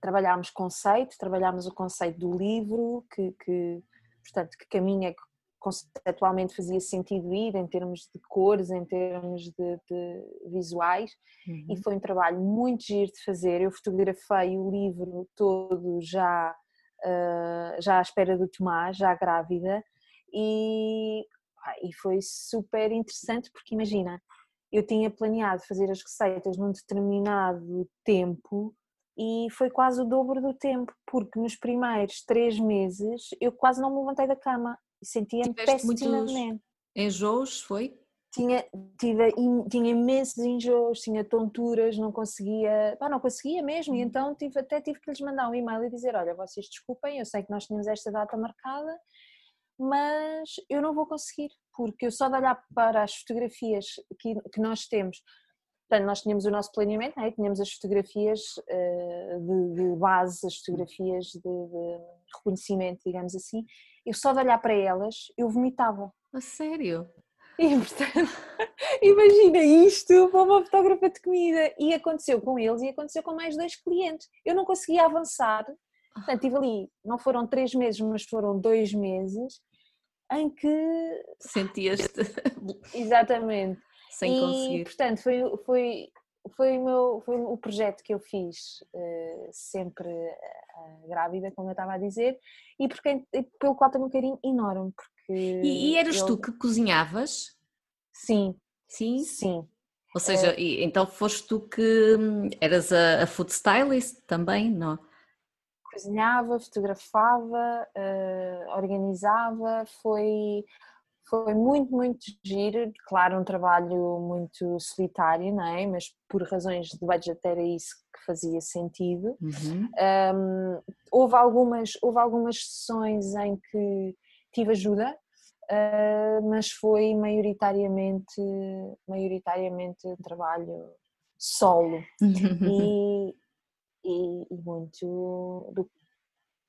trabalhámos conceito, trabalhámos o conceito do livro, que, que portanto, que caminho é que conceptualmente fazia sentido ir em termos de cores, em termos de, de visuais, e foi um trabalho muito giro de fazer. Eu fotografei o livro todo já, ah, já à espera do Tomás, já grávida, e, e foi super interessante porque imagina, eu tinha planeado fazer as receitas num determinado tempo e foi quase o dobro do tempo, porque nos primeiros três meses eu quase não me levantei da cama e sentia-me pessimamente Enjoos, foi? tinha, tive, tinha imensos enjoos, tinha tonturas, não conseguia, pá, não conseguia mesmo, e então tive, até tive que lhes mandar um e-mail e dizer, olha, vocês desculpem, eu sei que nós tínhamos esta data marcada, mas eu não vou conseguir, porque eu só de olhar para as fotografias que, que nós temos, portanto, nós tínhamos o nosso planeamento, não é? tínhamos as fotografias eh, de, de base, as fotografias de, de reconhecimento, digamos assim, eu só de olhar para elas, eu vomitava. A sério? E portanto, imagina isto para uma fotógrafa de comida. E aconteceu com eles e aconteceu com mais dois clientes. Eu não conseguia avançar. Portanto, estive ali, não foram três meses, mas foram dois meses, em que, Sentias-te exatamente. Sem e, conseguir? portanto, foi, foi, foi, o meu, foi o projeto que eu fiz eh, sempre eh, grávida, como eu estava a dizer, e porque, pelo qual tenho um carinho enorme. Porque E, e eras ele- tu que cozinhavas? Sim, Sim? sim. Ou seja, e- então foste tu que hum, eras a, a food stylist também, não? cozinhava, fotografava, eh, organizava, foi, foi muito, muito giro, claro, um trabalho muito solitário, não é? Mas por razões de budget era isso que fazia sentido. Uhum. Um, houve, algumas, houve algumas sessões em que tive ajuda, uh, mas foi maioritariamente, maioritariamente trabalho solo e, e, e muito do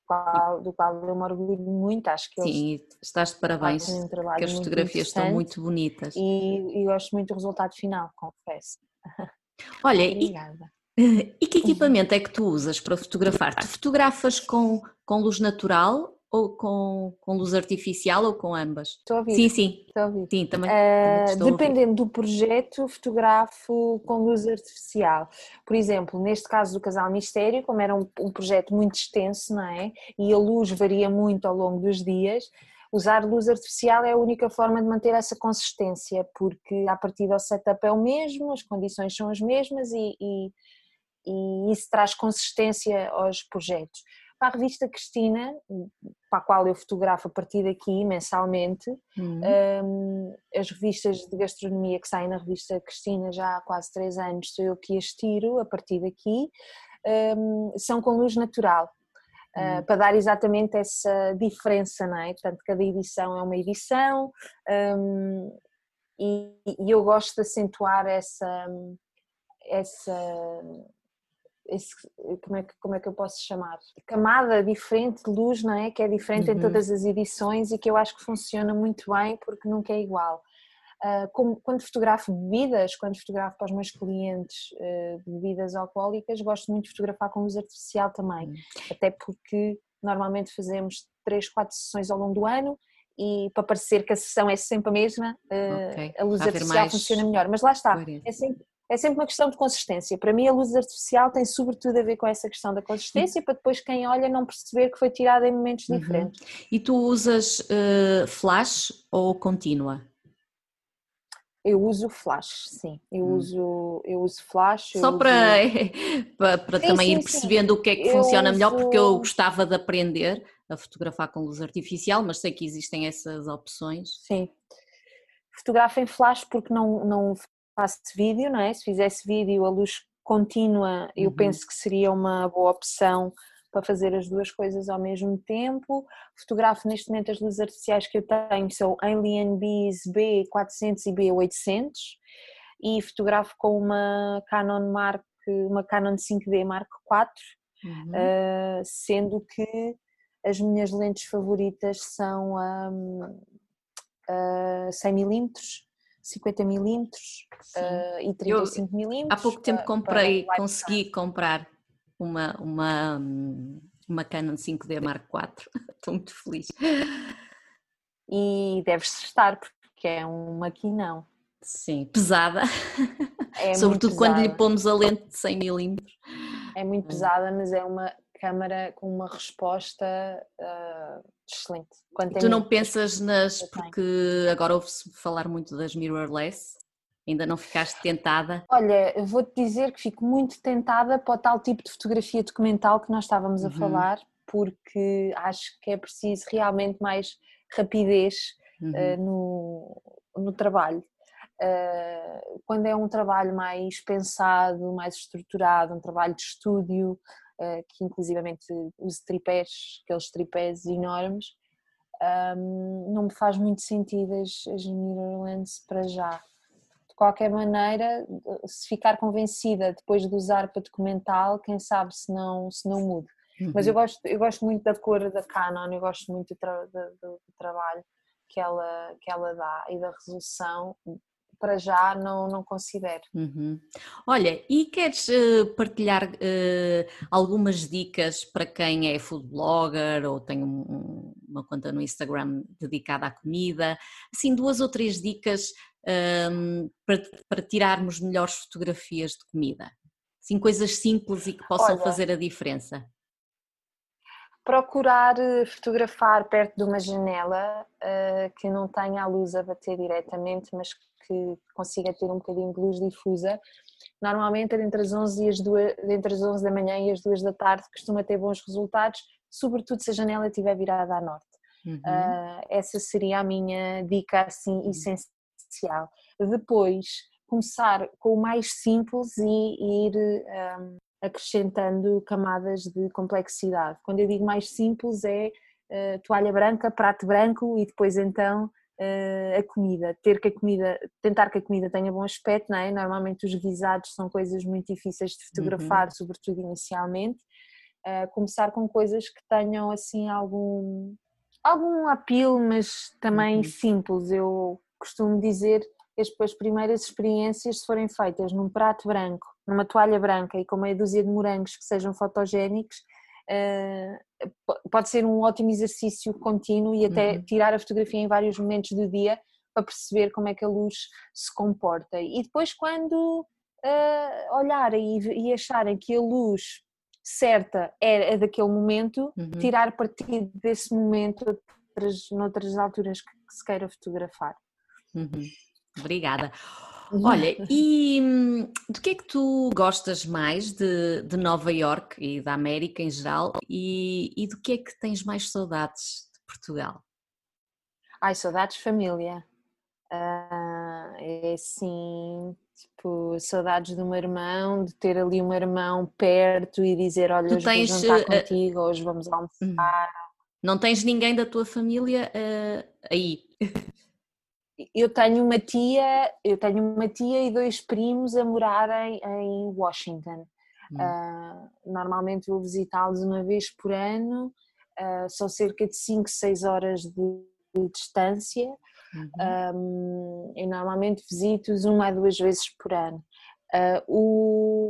qual, do qual eu me orgulho muito, acho que eles Sim, estás de parabéns, um que as fotografias estão muito bonitas. e, e gosto muito do resultado final, confesso. Olha, e Obrigada. E que equipamento é que tu usas para fotografar? Tu fotografas com, com luz natural ou com, com luz artificial ou com ambas? Estou a ouvir. Sim, sim. Estou a ouvir. Sim, também. Uh, também dependendo do projeto, fotografo com luz artificial. Por exemplo, neste caso do Casal Mistério, como era um, um, projeto muito extenso, não é? E a luz varia muito ao longo dos dias, usar luz artificial é a única forma de manter essa consistência, porque a partir do setup é o mesmo, as condições são as mesmas e, e, e isso traz consistência aos projetos para a revista Cristina, para a qual eu fotografo a partir daqui mensalmente, uhum. um, as revistas de gastronomia que saem na revista Cristina já há quase três anos, sou eu que as tiro a partir daqui, um, são com luz natural. Uh, para dar exatamente essa diferença, não é? Portanto, cada edição é uma edição um, e, e, eu gosto de acentuar essa, essa esse, como, é que, como é que eu posso chamar? Camada diferente de luz, não é? Que é diferente uhum. em todas as edições e que eu acho que funciona muito bem porque nunca é igual. Uh, como, quando fotografo bebidas, quando fotografo para os meus clientes uh, bebidas alcoólicas, gosto muito de fotografar com luz artificial também, uhum. até porque normalmente fazemos 3, 4 sessões ao longo do ano e para parecer que a sessão é sempre a mesma, uh, okay. a luz artificial funciona melhor. Mas lá está, é sempre, é sempre uma questão de consistência. Para mim, a luz artificial tem sobretudo a ver com essa questão da consistência, para depois quem olha não perceber que foi tirada em momentos uhum. diferentes. E tu usas uh, flash ou contínua? Eu uso flash, sim. Eu hum. uso, eu uso flash. Só uso... para, para, para sim, também sim, ir percebendo sim. o que é que eu funciona uso... melhor, porque eu gostava de aprender a fotografar com luz artificial, mas sei que existem essas opções. Sim. Fotografo em flash porque não, não faço vídeo, não é? Se fizesse vídeo a luz contínua, eu uhum. penso que seria uma boa opção para fazer as duas coisas ao mesmo tempo. Fotografo neste momento as luzes artificiais que eu tenho, são Alien Bees B400 e B800 e fotografo com uma Canon Mark, uma Canon 5D Mark IV, uhum. uh, sendo que as minhas lentes favoritas são um, uh, 100 milímetros 50 milímetros uh, e 35 milímetros. Há pouco tempo comprei, consegui comprar uma, uma, uma Canon 5D Mark IV, estou muito feliz. E deves estar, porque é um maquinão. Sim, pesada. É Sobretudo pesada. quando lhe pomos a lente de 100 milímetros. É muito hum. pesada, mas é uma câmara com uma resposta uh, excelente. tu não pensas nas. Porque agora ouve-se falar muito das mirrorless. Ainda não ficaste tentada? Olha, vou-te dizer que fico muito tentada para o tal tipo de fotografia documental que nós estávamos a uhum. falar, porque acho que é preciso realmente mais rapidez uhum. uh, no, no trabalho. Uh, quando é um trabalho mais pensado, mais estruturado, um trabalho de estúdio, que inclusivamente uso tripés, aqueles tripés enormes, um, não me faz muito sentido as, as mirrorlens para já. De qualquer maneira, se ficar convencida depois de usar para documental, quem sabe se não, se não mude. Uhum. Mas eu gosto, eu gosto muito da cor da Canon, eu gosto muito do, tra do, do trabalho que ela, que ela dá e da resolução para já não, não considero. Uhum. Olha, e queres uh, partilhar uh, algumas dicas para quem é food blogger ou tem um, uma conta no Instagram dedicada à comida? Assim, duas ou três dicas um, ehm, para, para tirarmos melhores fotografias de comida? Assim, coisas simples e que possam Olha, fazer a diferença procurar eh, fotografar perto de uma janela uh, que não tenha a luz a bater diretamente, mas que consiga ter um bocadinho de luz difusa. Normalmente entre as 11, e as 2, entre as 11 da manhã e as 2 da tarde costuma ter bons resultados, sobretudo se a janela estiver virada a norte. Uhum. Uh, essa seria a minha dica assim uhum. essencial. Depois começar com o mais simples e ir um, acrescentando camadas de complexidade. Quando eu digo mais simples é uh, toalha branca, prato branco e depois então a comida, ter que a comida, tentar que a comida tenha bom aspecto, não é? Normalmente os guisados são coisas muito difíceis de fotografar, uhum. sobretudo inicialmente. Uh, começar com coisas que tenham assim algum algum apelo, mas também uhum. simples. Eu costumo dizer as, as primeiras experiências, se forem feitas num prato branco, numa toalha branca e com meia dúzia de morangos que sejam fotogénicos, pode ser um ótimo exercício contínuo e até uhum. tirar a fotografia em vários momentos do dia para perceber como é que a luz se comporta. E depois, quando uh, olharem e, e acharem que a luz certa é, é daquele momento, uhum. tirar partido desse momento noutras, noutras alturas que, que se queira fotografar. Uhum. Obrigada. Olha, e hum, do que é que tu gostas mais de, de Nova York e da América em geral e, e do que é que tens mais saudades de Portugal? Ai, saudades família. Uh, é assim, tipo, saudades do meu irmão, de ter ali um irmão perto e dizer, olha, tu hoje tens, vou jantar uh, contigo, hoje vamos hum. almoçar. Não tens ninguém da tua família uh, aí? Eu tenho uma tia, eu tenho uma tia e dois primos a morarem em Washington. Hum. Uh, normalmente vou visitá-los uma vez por ano, uh, são cerca de 5, 6 horas de, de distância uhum. um, e normalmente visito-os uma a duas vezes por ano. Uh, o,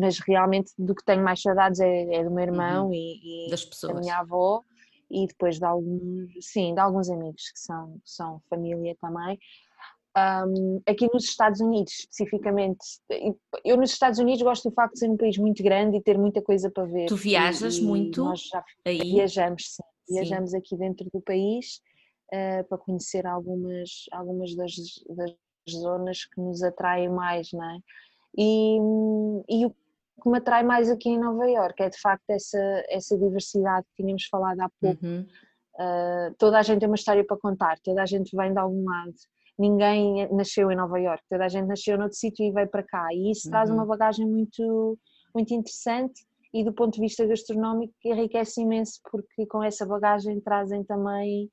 mas realmente do que tenho mais saudades é, é do meu irmão uhum. e, e da minha avó e depois de alguns, sim, de alguns amigos que são, são família também. Um, aqui nos Estados Unidos, especificamente, eu nos Estados Unidos gosto do facto de ser um país muito grande e ter muita coisa para ver. Tu viajas e, muito? Nós já aí? viajamos, sim. Viajamos sim. aqui dentro do país uh, para conhecer algumas, algumas das, das zonas que nos atraem mais, não é? E, e o que me atrai mais aqui em Nova Iorque é de facto essa, essa diversidade que tínhamos falado há pouco. Uhum. Uh, toda a gente tem uma história para contar, toda a gente vem de algum lado. Ninguém nasceu em Nova Iorque, toda a gente nasceu noutro sítio e veio para cá. E isso uhum. traz uma bagagem muito, muito interessante e do ponto de vista gastronómico enriquece imenso porque com essa bagagem trazem também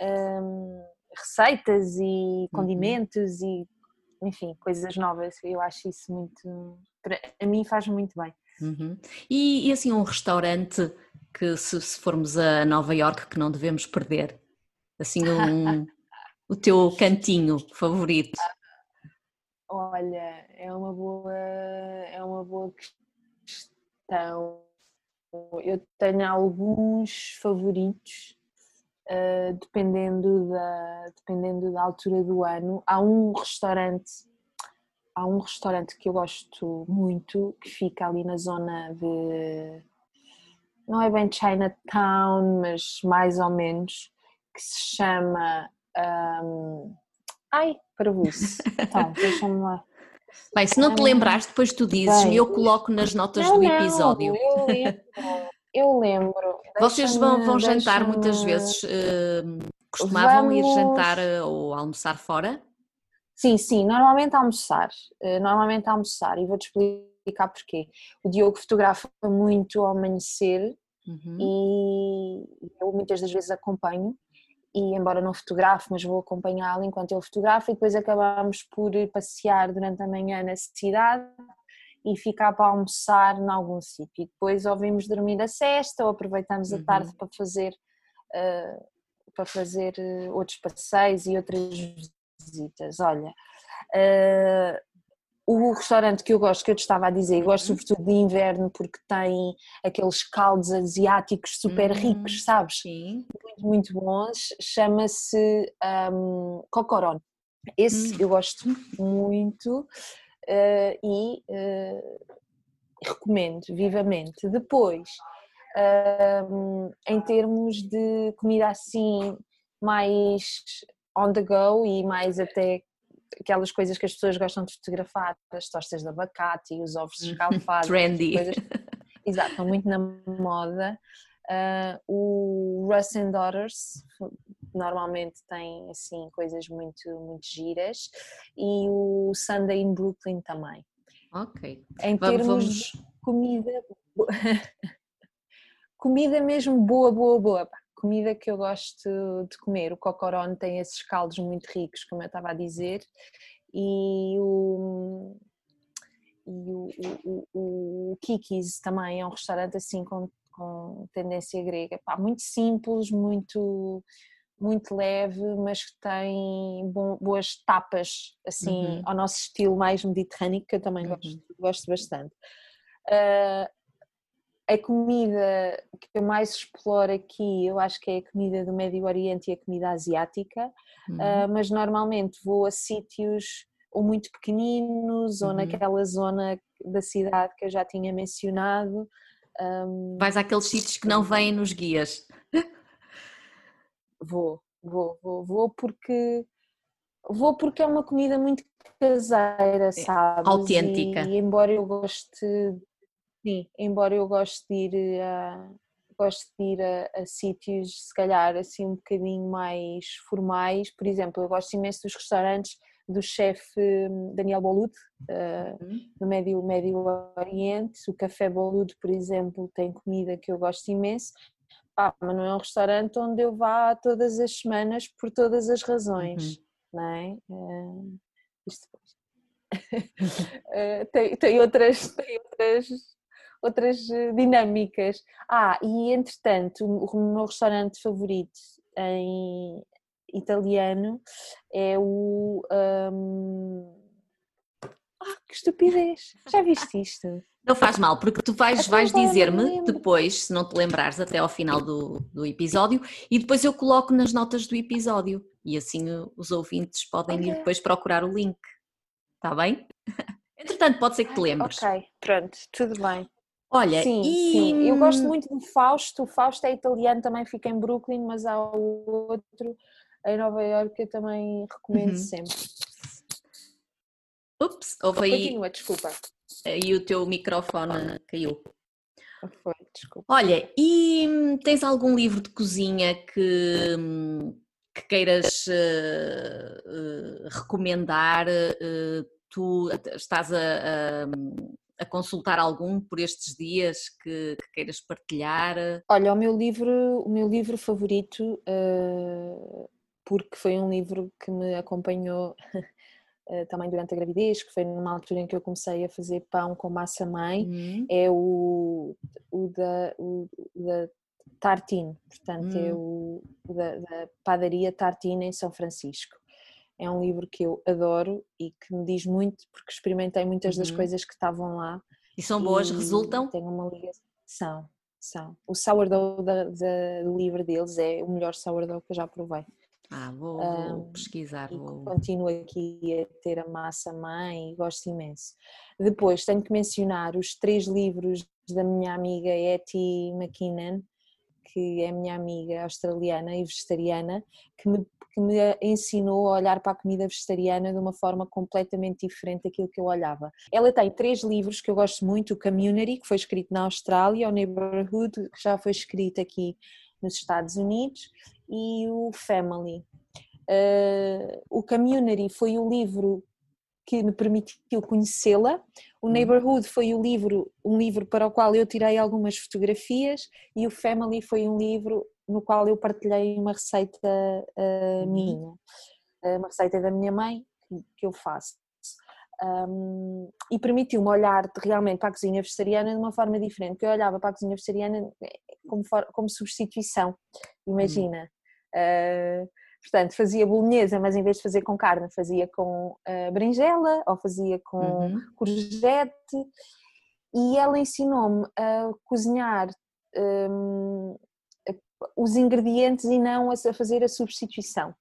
um, receitas e uhum. condimentos uhum. e enfim, coisas novas. Eu acho isso muito, a mim faz muito bem. Uhum. E, e, assim, um restaurante que se, se, formos a Nova York que não devemos perder? Assim, um, o teu cantinho favorito? Olha, é uma boa, é uma boa questão. Eu tenho alguns favoritos, uh, dependendo, da, dependendo da altura do ano. Há um restaurante há um restaurante que eu gosto muito, que fica ali na zona de. Não é bem Chinatown, mas mais ou menos, que se chama. Um... Ai, para isso. Então, deixa-me lá. Bem, se não te lembraste, depois tu dizes e eu coloco nas notas não, do episódio. Não, eu lembro. Eu lembro. Vocês vão, vão jantar muitas vezes? Uh, costumavam Vamos... ir jantar eh, ou almoçar fora? Sim, sim, normalmente almoçar, eh, normalmente almoçar e vou-te explicar porquê. O Diogo fotografa muito ao amanhecer uhum. e eu muitas das vezes acompanho e embora não fotografe, mas vou acompanhá-lo enquanto ele fotografa e depois acabamos por passear durante a manhã na cidade e ficar para almoçar em algum sítio. E depois ouvimos dormir a sesta ou aproveitamos a tarde uhum. para fazer uh, para fazer eh, outros passeios e outras visitas. Olha, uh, o restaurante que eu gosto, que eu te estava a dizer, gosto uhum. sobretudo de inverno porque tem aqueles caldos asiáticos super uhum. ricos, sabes? Sim. Muito, muito bons. Chama-se um, Cocoron. Esse uhum. eu gosto muito uh, e uh, recomendo vivamente. Depois, um, em termos de comida assim mais on the go e mais até aquelas coisas que as pessoas gostam de fotografar, as tostas de abacate e os ovos escalfados. Trendy. Coisas, exato, estão muito na moda. Uh, o Russ and Daughters normalmente tem assim coisas muito, muito giras e o Sunday in Brooklyn também. Ok. Em vamos, termos vamos... de comida, comida mesmo boa, boa, boa comida que eu gosto de comer. O cocorone tem esses caldos muito ricos, como eu estava a dizer, e o, e o, o, o, o Kikis também é um restaurante assim com, com tendência grega. Pá, muito simples, muito, muito leve, mas que tem boas tapas, assim, uhum. ao nosso estilo mais mediterrâneo, que eu também uhum. gosto, gosto bastante. Uh, a comida que eu mais exploro aqui, eu acho que é a comida do Médio Oriente e a comida asiática, uhum. uh, mas normalmente vou a sítios ou muito pequeninos uhum. ou naquela zona da cidade que eu já tinha mencionado. Um, Vais àqueles sítios que não vêm nos guias. Vou, vou, vou, vou porque vou porque é uma comida muito caseira, é, sabe? Autêntica. E, embora eu goste Sim, embora eu goste de ir a, gosto de ir a, a, sítios, se calhar, assim um bocadinho mais formais. Por exemplo, eu gosto imenso dos restaurantes do chefe hum, Daniel Bolud, uh, uhum. no Médio, Médio Oriente. O Café Bolud, por exemplo, tem comida que eu gosto imenso. Ah, mas não é um restaurante onde eu vá todas as semanas por todas as razões, uhum. não é? Uh, isto uh, tem, tem, outras, tem outras outras eh, dinâmicas. Ah, e entretanto, o meu restaurante favorito em italiano é o. Um... Ah, que estupidez! Já viste isto? Não faz mal, porque tu vais, vais dizer-me depois, se não te lembrares, até ao final do, do episódio, e depois eu coloco nas notas do episódio. E assim os ouvintes podem okay. ir depois procurar o link. Está bem? Entretanto, pode ser que te lembres. Ok, pronto, tudo bem. Olha, sim, e... sim, eu gosto muito do Fausto. O Fausto é italiano, também fica em Brooklyn, mas há outro em Nova York que eu também recomendo uhum. sempre. Ups, houve aí. Continua, desculpa. Aí o teu microfone caiu. Foi, desculpa. Olha, e hum, tens algum livro de cozinha que, hum, que queiras uh, uh, recomendar? Uh, tu estás a, a a consultar algum por estes dias que, que, queiras partilhar? Olha, o meu livro, o meu livro favorito, porque foi um livro que me acompanhou também durante a gravidez, que foi numa altura em que eu comecei a fazer pão com massa mãe, uhum. é o, o, da, o da Tartine, portanto é uhum. o, o da, da padaria Tartine em São Francisco. É um livro que eu adoro e que me diz muito, porque experimentei muitas uhum. das coisas que estavam lá. E são boas, resultam? Tenho uma ligação. São, são. O sourdough da, da, do livro deles é o melhor sourdough que eu já provei. Ah, vou, vou pesquisar. Vou... Continuo aqui a ter a massa mãe e gosto imenso. Depois tenho que mencionar os três livros da minha amiga Etty McKinnon, que é minha amiga australiana e vegetariana, que me que me ensinou a olhar para a comida vegetariana de uma forma completamente diferente daquilo que eu olhava. Ela tem três livros que eu gosto muito: o Community, que foi escrito na Austrália, o Neighborhood, que já foi escrito aqui nos Estados Unidos, e o Family. Uh, o Community foi o livro que me permitiu conhecê-la. O uhum. Neighborhood foi o livro, um livro para o qual eu tirei algumas fotografias e o Family foi um livro no qual eu partilhei uma receita uh, minha, eh, uma receita da minha mãe que eu faço. Um, e permitiu-me olhar realmente para a cozinha vegetariana de uma forma diferente, porque eu olhava para a cozinha vegetariana eh, como, for, como substituição, imagina. Uhum. Uh, portanto, fazia bolonhesa, mas em vez de fazer com carne, fazia com uh, berinjela ou fazia com uhum. courgette. E ela ensinou-me a cozinhar um, os ingredientes e não a fazer a substituição.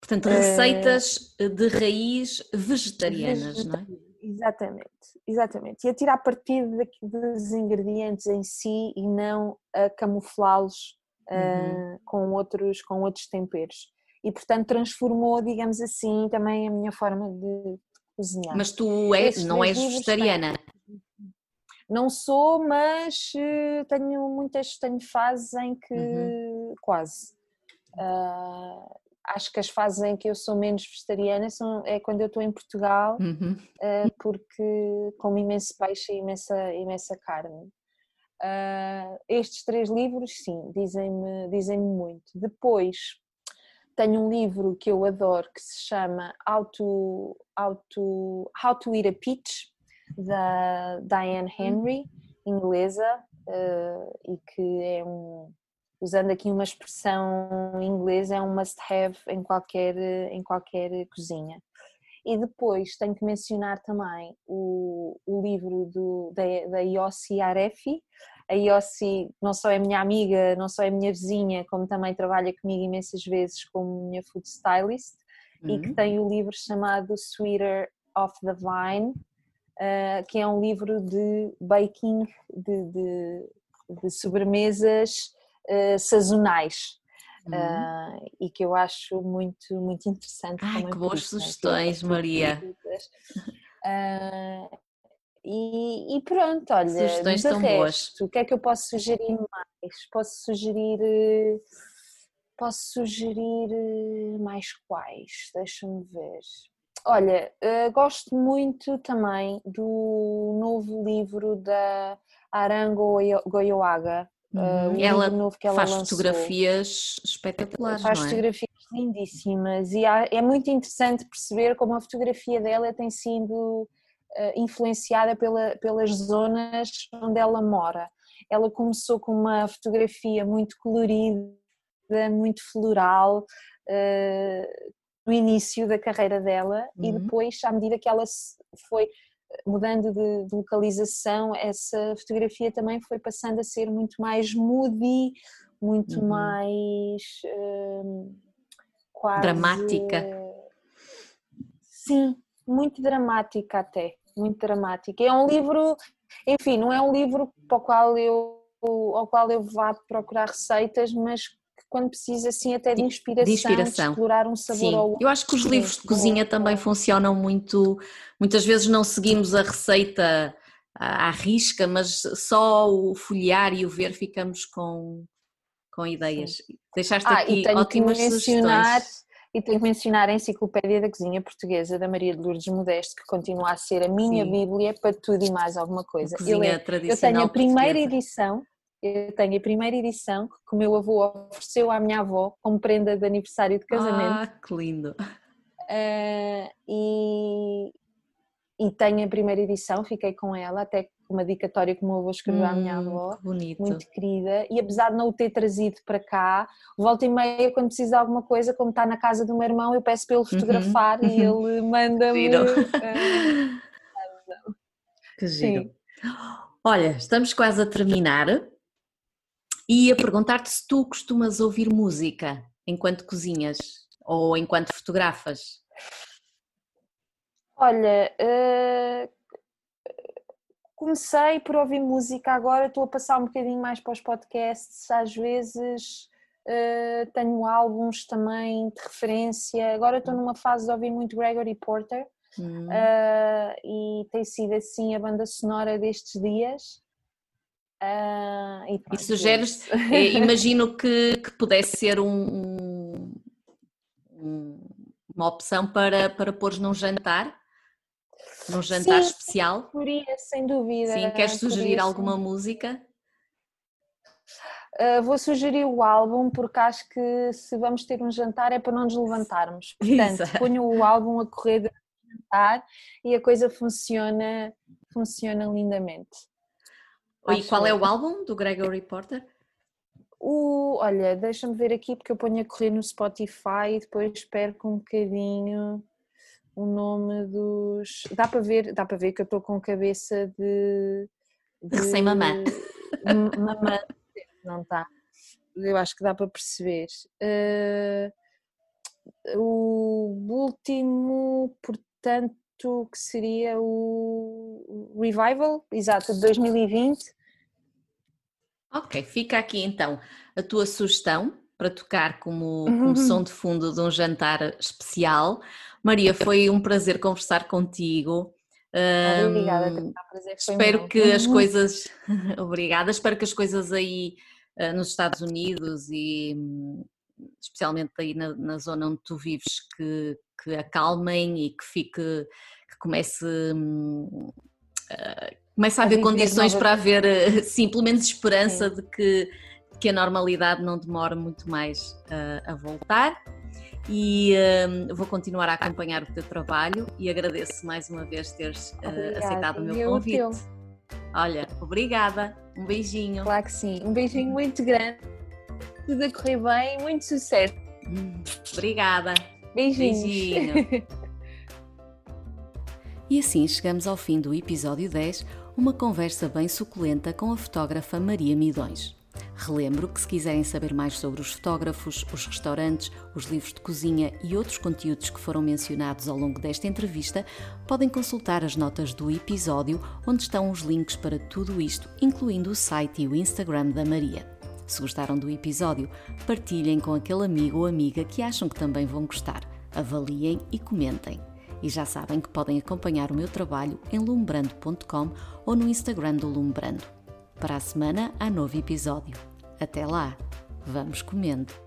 Portanto, receitas uh, de raiz vegetarianas, não é? Exatamente, exatamente. E a tirar partido dos ingredientes em si e não a camuflá-los uh, com, outros, com outros temperos. E, portanto, transformou, digamos assim, também a minha forma de cozinhar. Mas tu és, não és vegetariana? Não sou, mas eh, tenho muitas, tenho fases em que uhum. quase. Uh, acho que as fases em que eu sou menos vegetariana são, é quando eu estou em Portugal, uhum. uh, porque como imenso peixe e imensa, imensa carne. Uh, estes três livros, sim, dizem-me dizem muito. Depois tenho um livro que eu adoro que se chama How to, How to, How to Eat a Peach, da Diane Henry, inglesa, uh, e que é um usando aqui uma expressão inglesa, é um must-have em qualquer, em qualquer cozinha. E depois tenho que mencionar também o, o livro do, da, da Yossi Arefi. A Yossi não só é minha amiga, não só é minha vizinha, como também trabalha comigo imensas vezes como minha food stylist uhum. e que uhum. tem o livro chamado Sweeter of the Vine, uh, que é um livro de baking, de, de, de sobremesas uh, sazonais. Uhum. Uh, e que eu acho muito, muito interessante. Ai, que boas sugestões, Maria. Uh, e, e, pronto, olha, sugestões tão resto, boas. O que é que eu posso sugerir mais? Posso sugerir. Eh, posso sugerir eh, mais quais? Deixa-me ver. Olha, uh, gosto muito também do novo livro da Arango Goyoaga, Uh, ela, novo que ela faz lançou. fotografias espetaculares. Faz é? fotografias lindíssimas e há, é muito interessante perceber como a fotografia dela tem sido uh, influenciada pela, pelas zonas onde ela mora. Ela começou com uma fotografia muito colorida, muito floral. Uh, no início da carreira dela uhum. e depois, à medida que ela foi mudando de, de, localização, essa fotografia também foi passando a ser muito mais moody, muito uhum. mais uh, quase. Dramática. Sim, muito dramática até, muito dramática. É um livro, enfim, não é um livro para o qual eu, ao qual eu vá procurar receitas, mas quando precisa assim até de inspiração, de, inspiração. de explorar um sabor Sim. Eu acho que os livros de cozinha também funcionam muito, muitas vezes não seguimos a receita à risca, mas só o folhear e o ver ficamos com, com ideias. Sim. Deixaste ah, aqui ótimas sugestões. E tenho que mencionar a Enciclopédia da Cozinha Portuguesa da Maria de Lourdes Modesto, que continua a ser a minha Sim. bíblia para tudo e mais alguma coisa. Eu, eu, tenho a primeira portuguesa. edição eu tenho a primeira edição que o meu avô ofereceu à minha avó como prenda de aniversário de casamento. Ah, que lindo! Uh, e, e tenho a primeira edição, fiquei com ela, até uma dicatória que o meu avô escreveu hum, à minha hum, avó, bonito. muito querida, e apesar de não o ter trazido para cá, volta e meia, quando precisa de alguma coisa, como está na casa do meu irmão, eu peço para ele uhum. fotografar uhum. e ele manda-me. Uh, que giro. Sim. Olha, estamos quase a terminar. E ia perguntar-te se tu costumas ouvir música enquanto cozinhas ou enquanto fotografas. Olha, uh, comecei por ouvir música, agora estou a passar um bocadinho mais para os podcasts, às vezes uh, tenho álbuns também de referência, agora estou numa fase de ouvir muito Gregory Porter hum. uh, e tem sido assim a banda sonora destes dias. Uh, e, e sugeres, eh, imagino que, que pudesse ser um, um, uma opção para, para pôres num jantar, num jantar sim, especial. Poderia, sem dúvida. Sim, queres sugerir alguma música? Uh, vou sugerir o álbum porque acho que se vamos ter um jantar é para não nos levantarmos. Portanto, ponho o álbum a correr de jantar e a coisa funciona, funciona lindamente. E qual é o álbum do Gregory Porter? O, olha, deixa-me ver aqui porque eu ponho a correr no Spotify e depois perco um bocadinho o nome dos. Dá para ver, dá para ver que eu estou com cabeça de. de... Sem mamã. Mamã, não está. Eu acho que dá para perceber. Uh, o último, portanto, que seria o Revival, exato, de 2020. Ok, fica aqui então a tua sugestão para tocar como, como uhum. som de fundo de um jantar especial. Maria, foi um prazer conversar contigo. Obrigada, um, espero meu. que as coisas, obrigada, espero que as coisas aí uh, nos Estados Unidos e um, especialmente aí na, na, zona onde tu vives, que, que acalmem e que fique, que comece, uh, comece a, haver condições para haver, uh, sim, pelo menos esperança sim. de que, que a normalidade não demore muito mais uh, a voltar. E uh, vou continuar a acompanhar o teu trabalho e agradeço mais uma vez teres aceitado o meu convite. Olha, obrigada, um beijinho. Claro que sim, um beijinho muito grande. Tudo a correr bem, muito sucesso. Hum, obrigada. Beijinhos. Beijinho. E assim chegamos ao fim do episódio 10, uma conversa bem suculenta com a fotógrafa Maria Midões. Relembro que se quiserem saber mais sobre os fotógrafos, os restaurantes, os livros de cozinha e outros conteúdos que foram mencionados ao longo desta entrevista, podem consultar as notas do episódio, onde estão os links para tudo isto, incluindo o site e o Instagram da Maria. Se gostaram do episódio, partilhem com aquele amigo ou amiga que acham que também vão gostar. Avaliem e comentem. E já sabem que podem acompanhar o meu trabalho em lumbrando.com ou no Instagram do Lumbrando. Para a semana há novo episódio. Até lá, vamos comendo!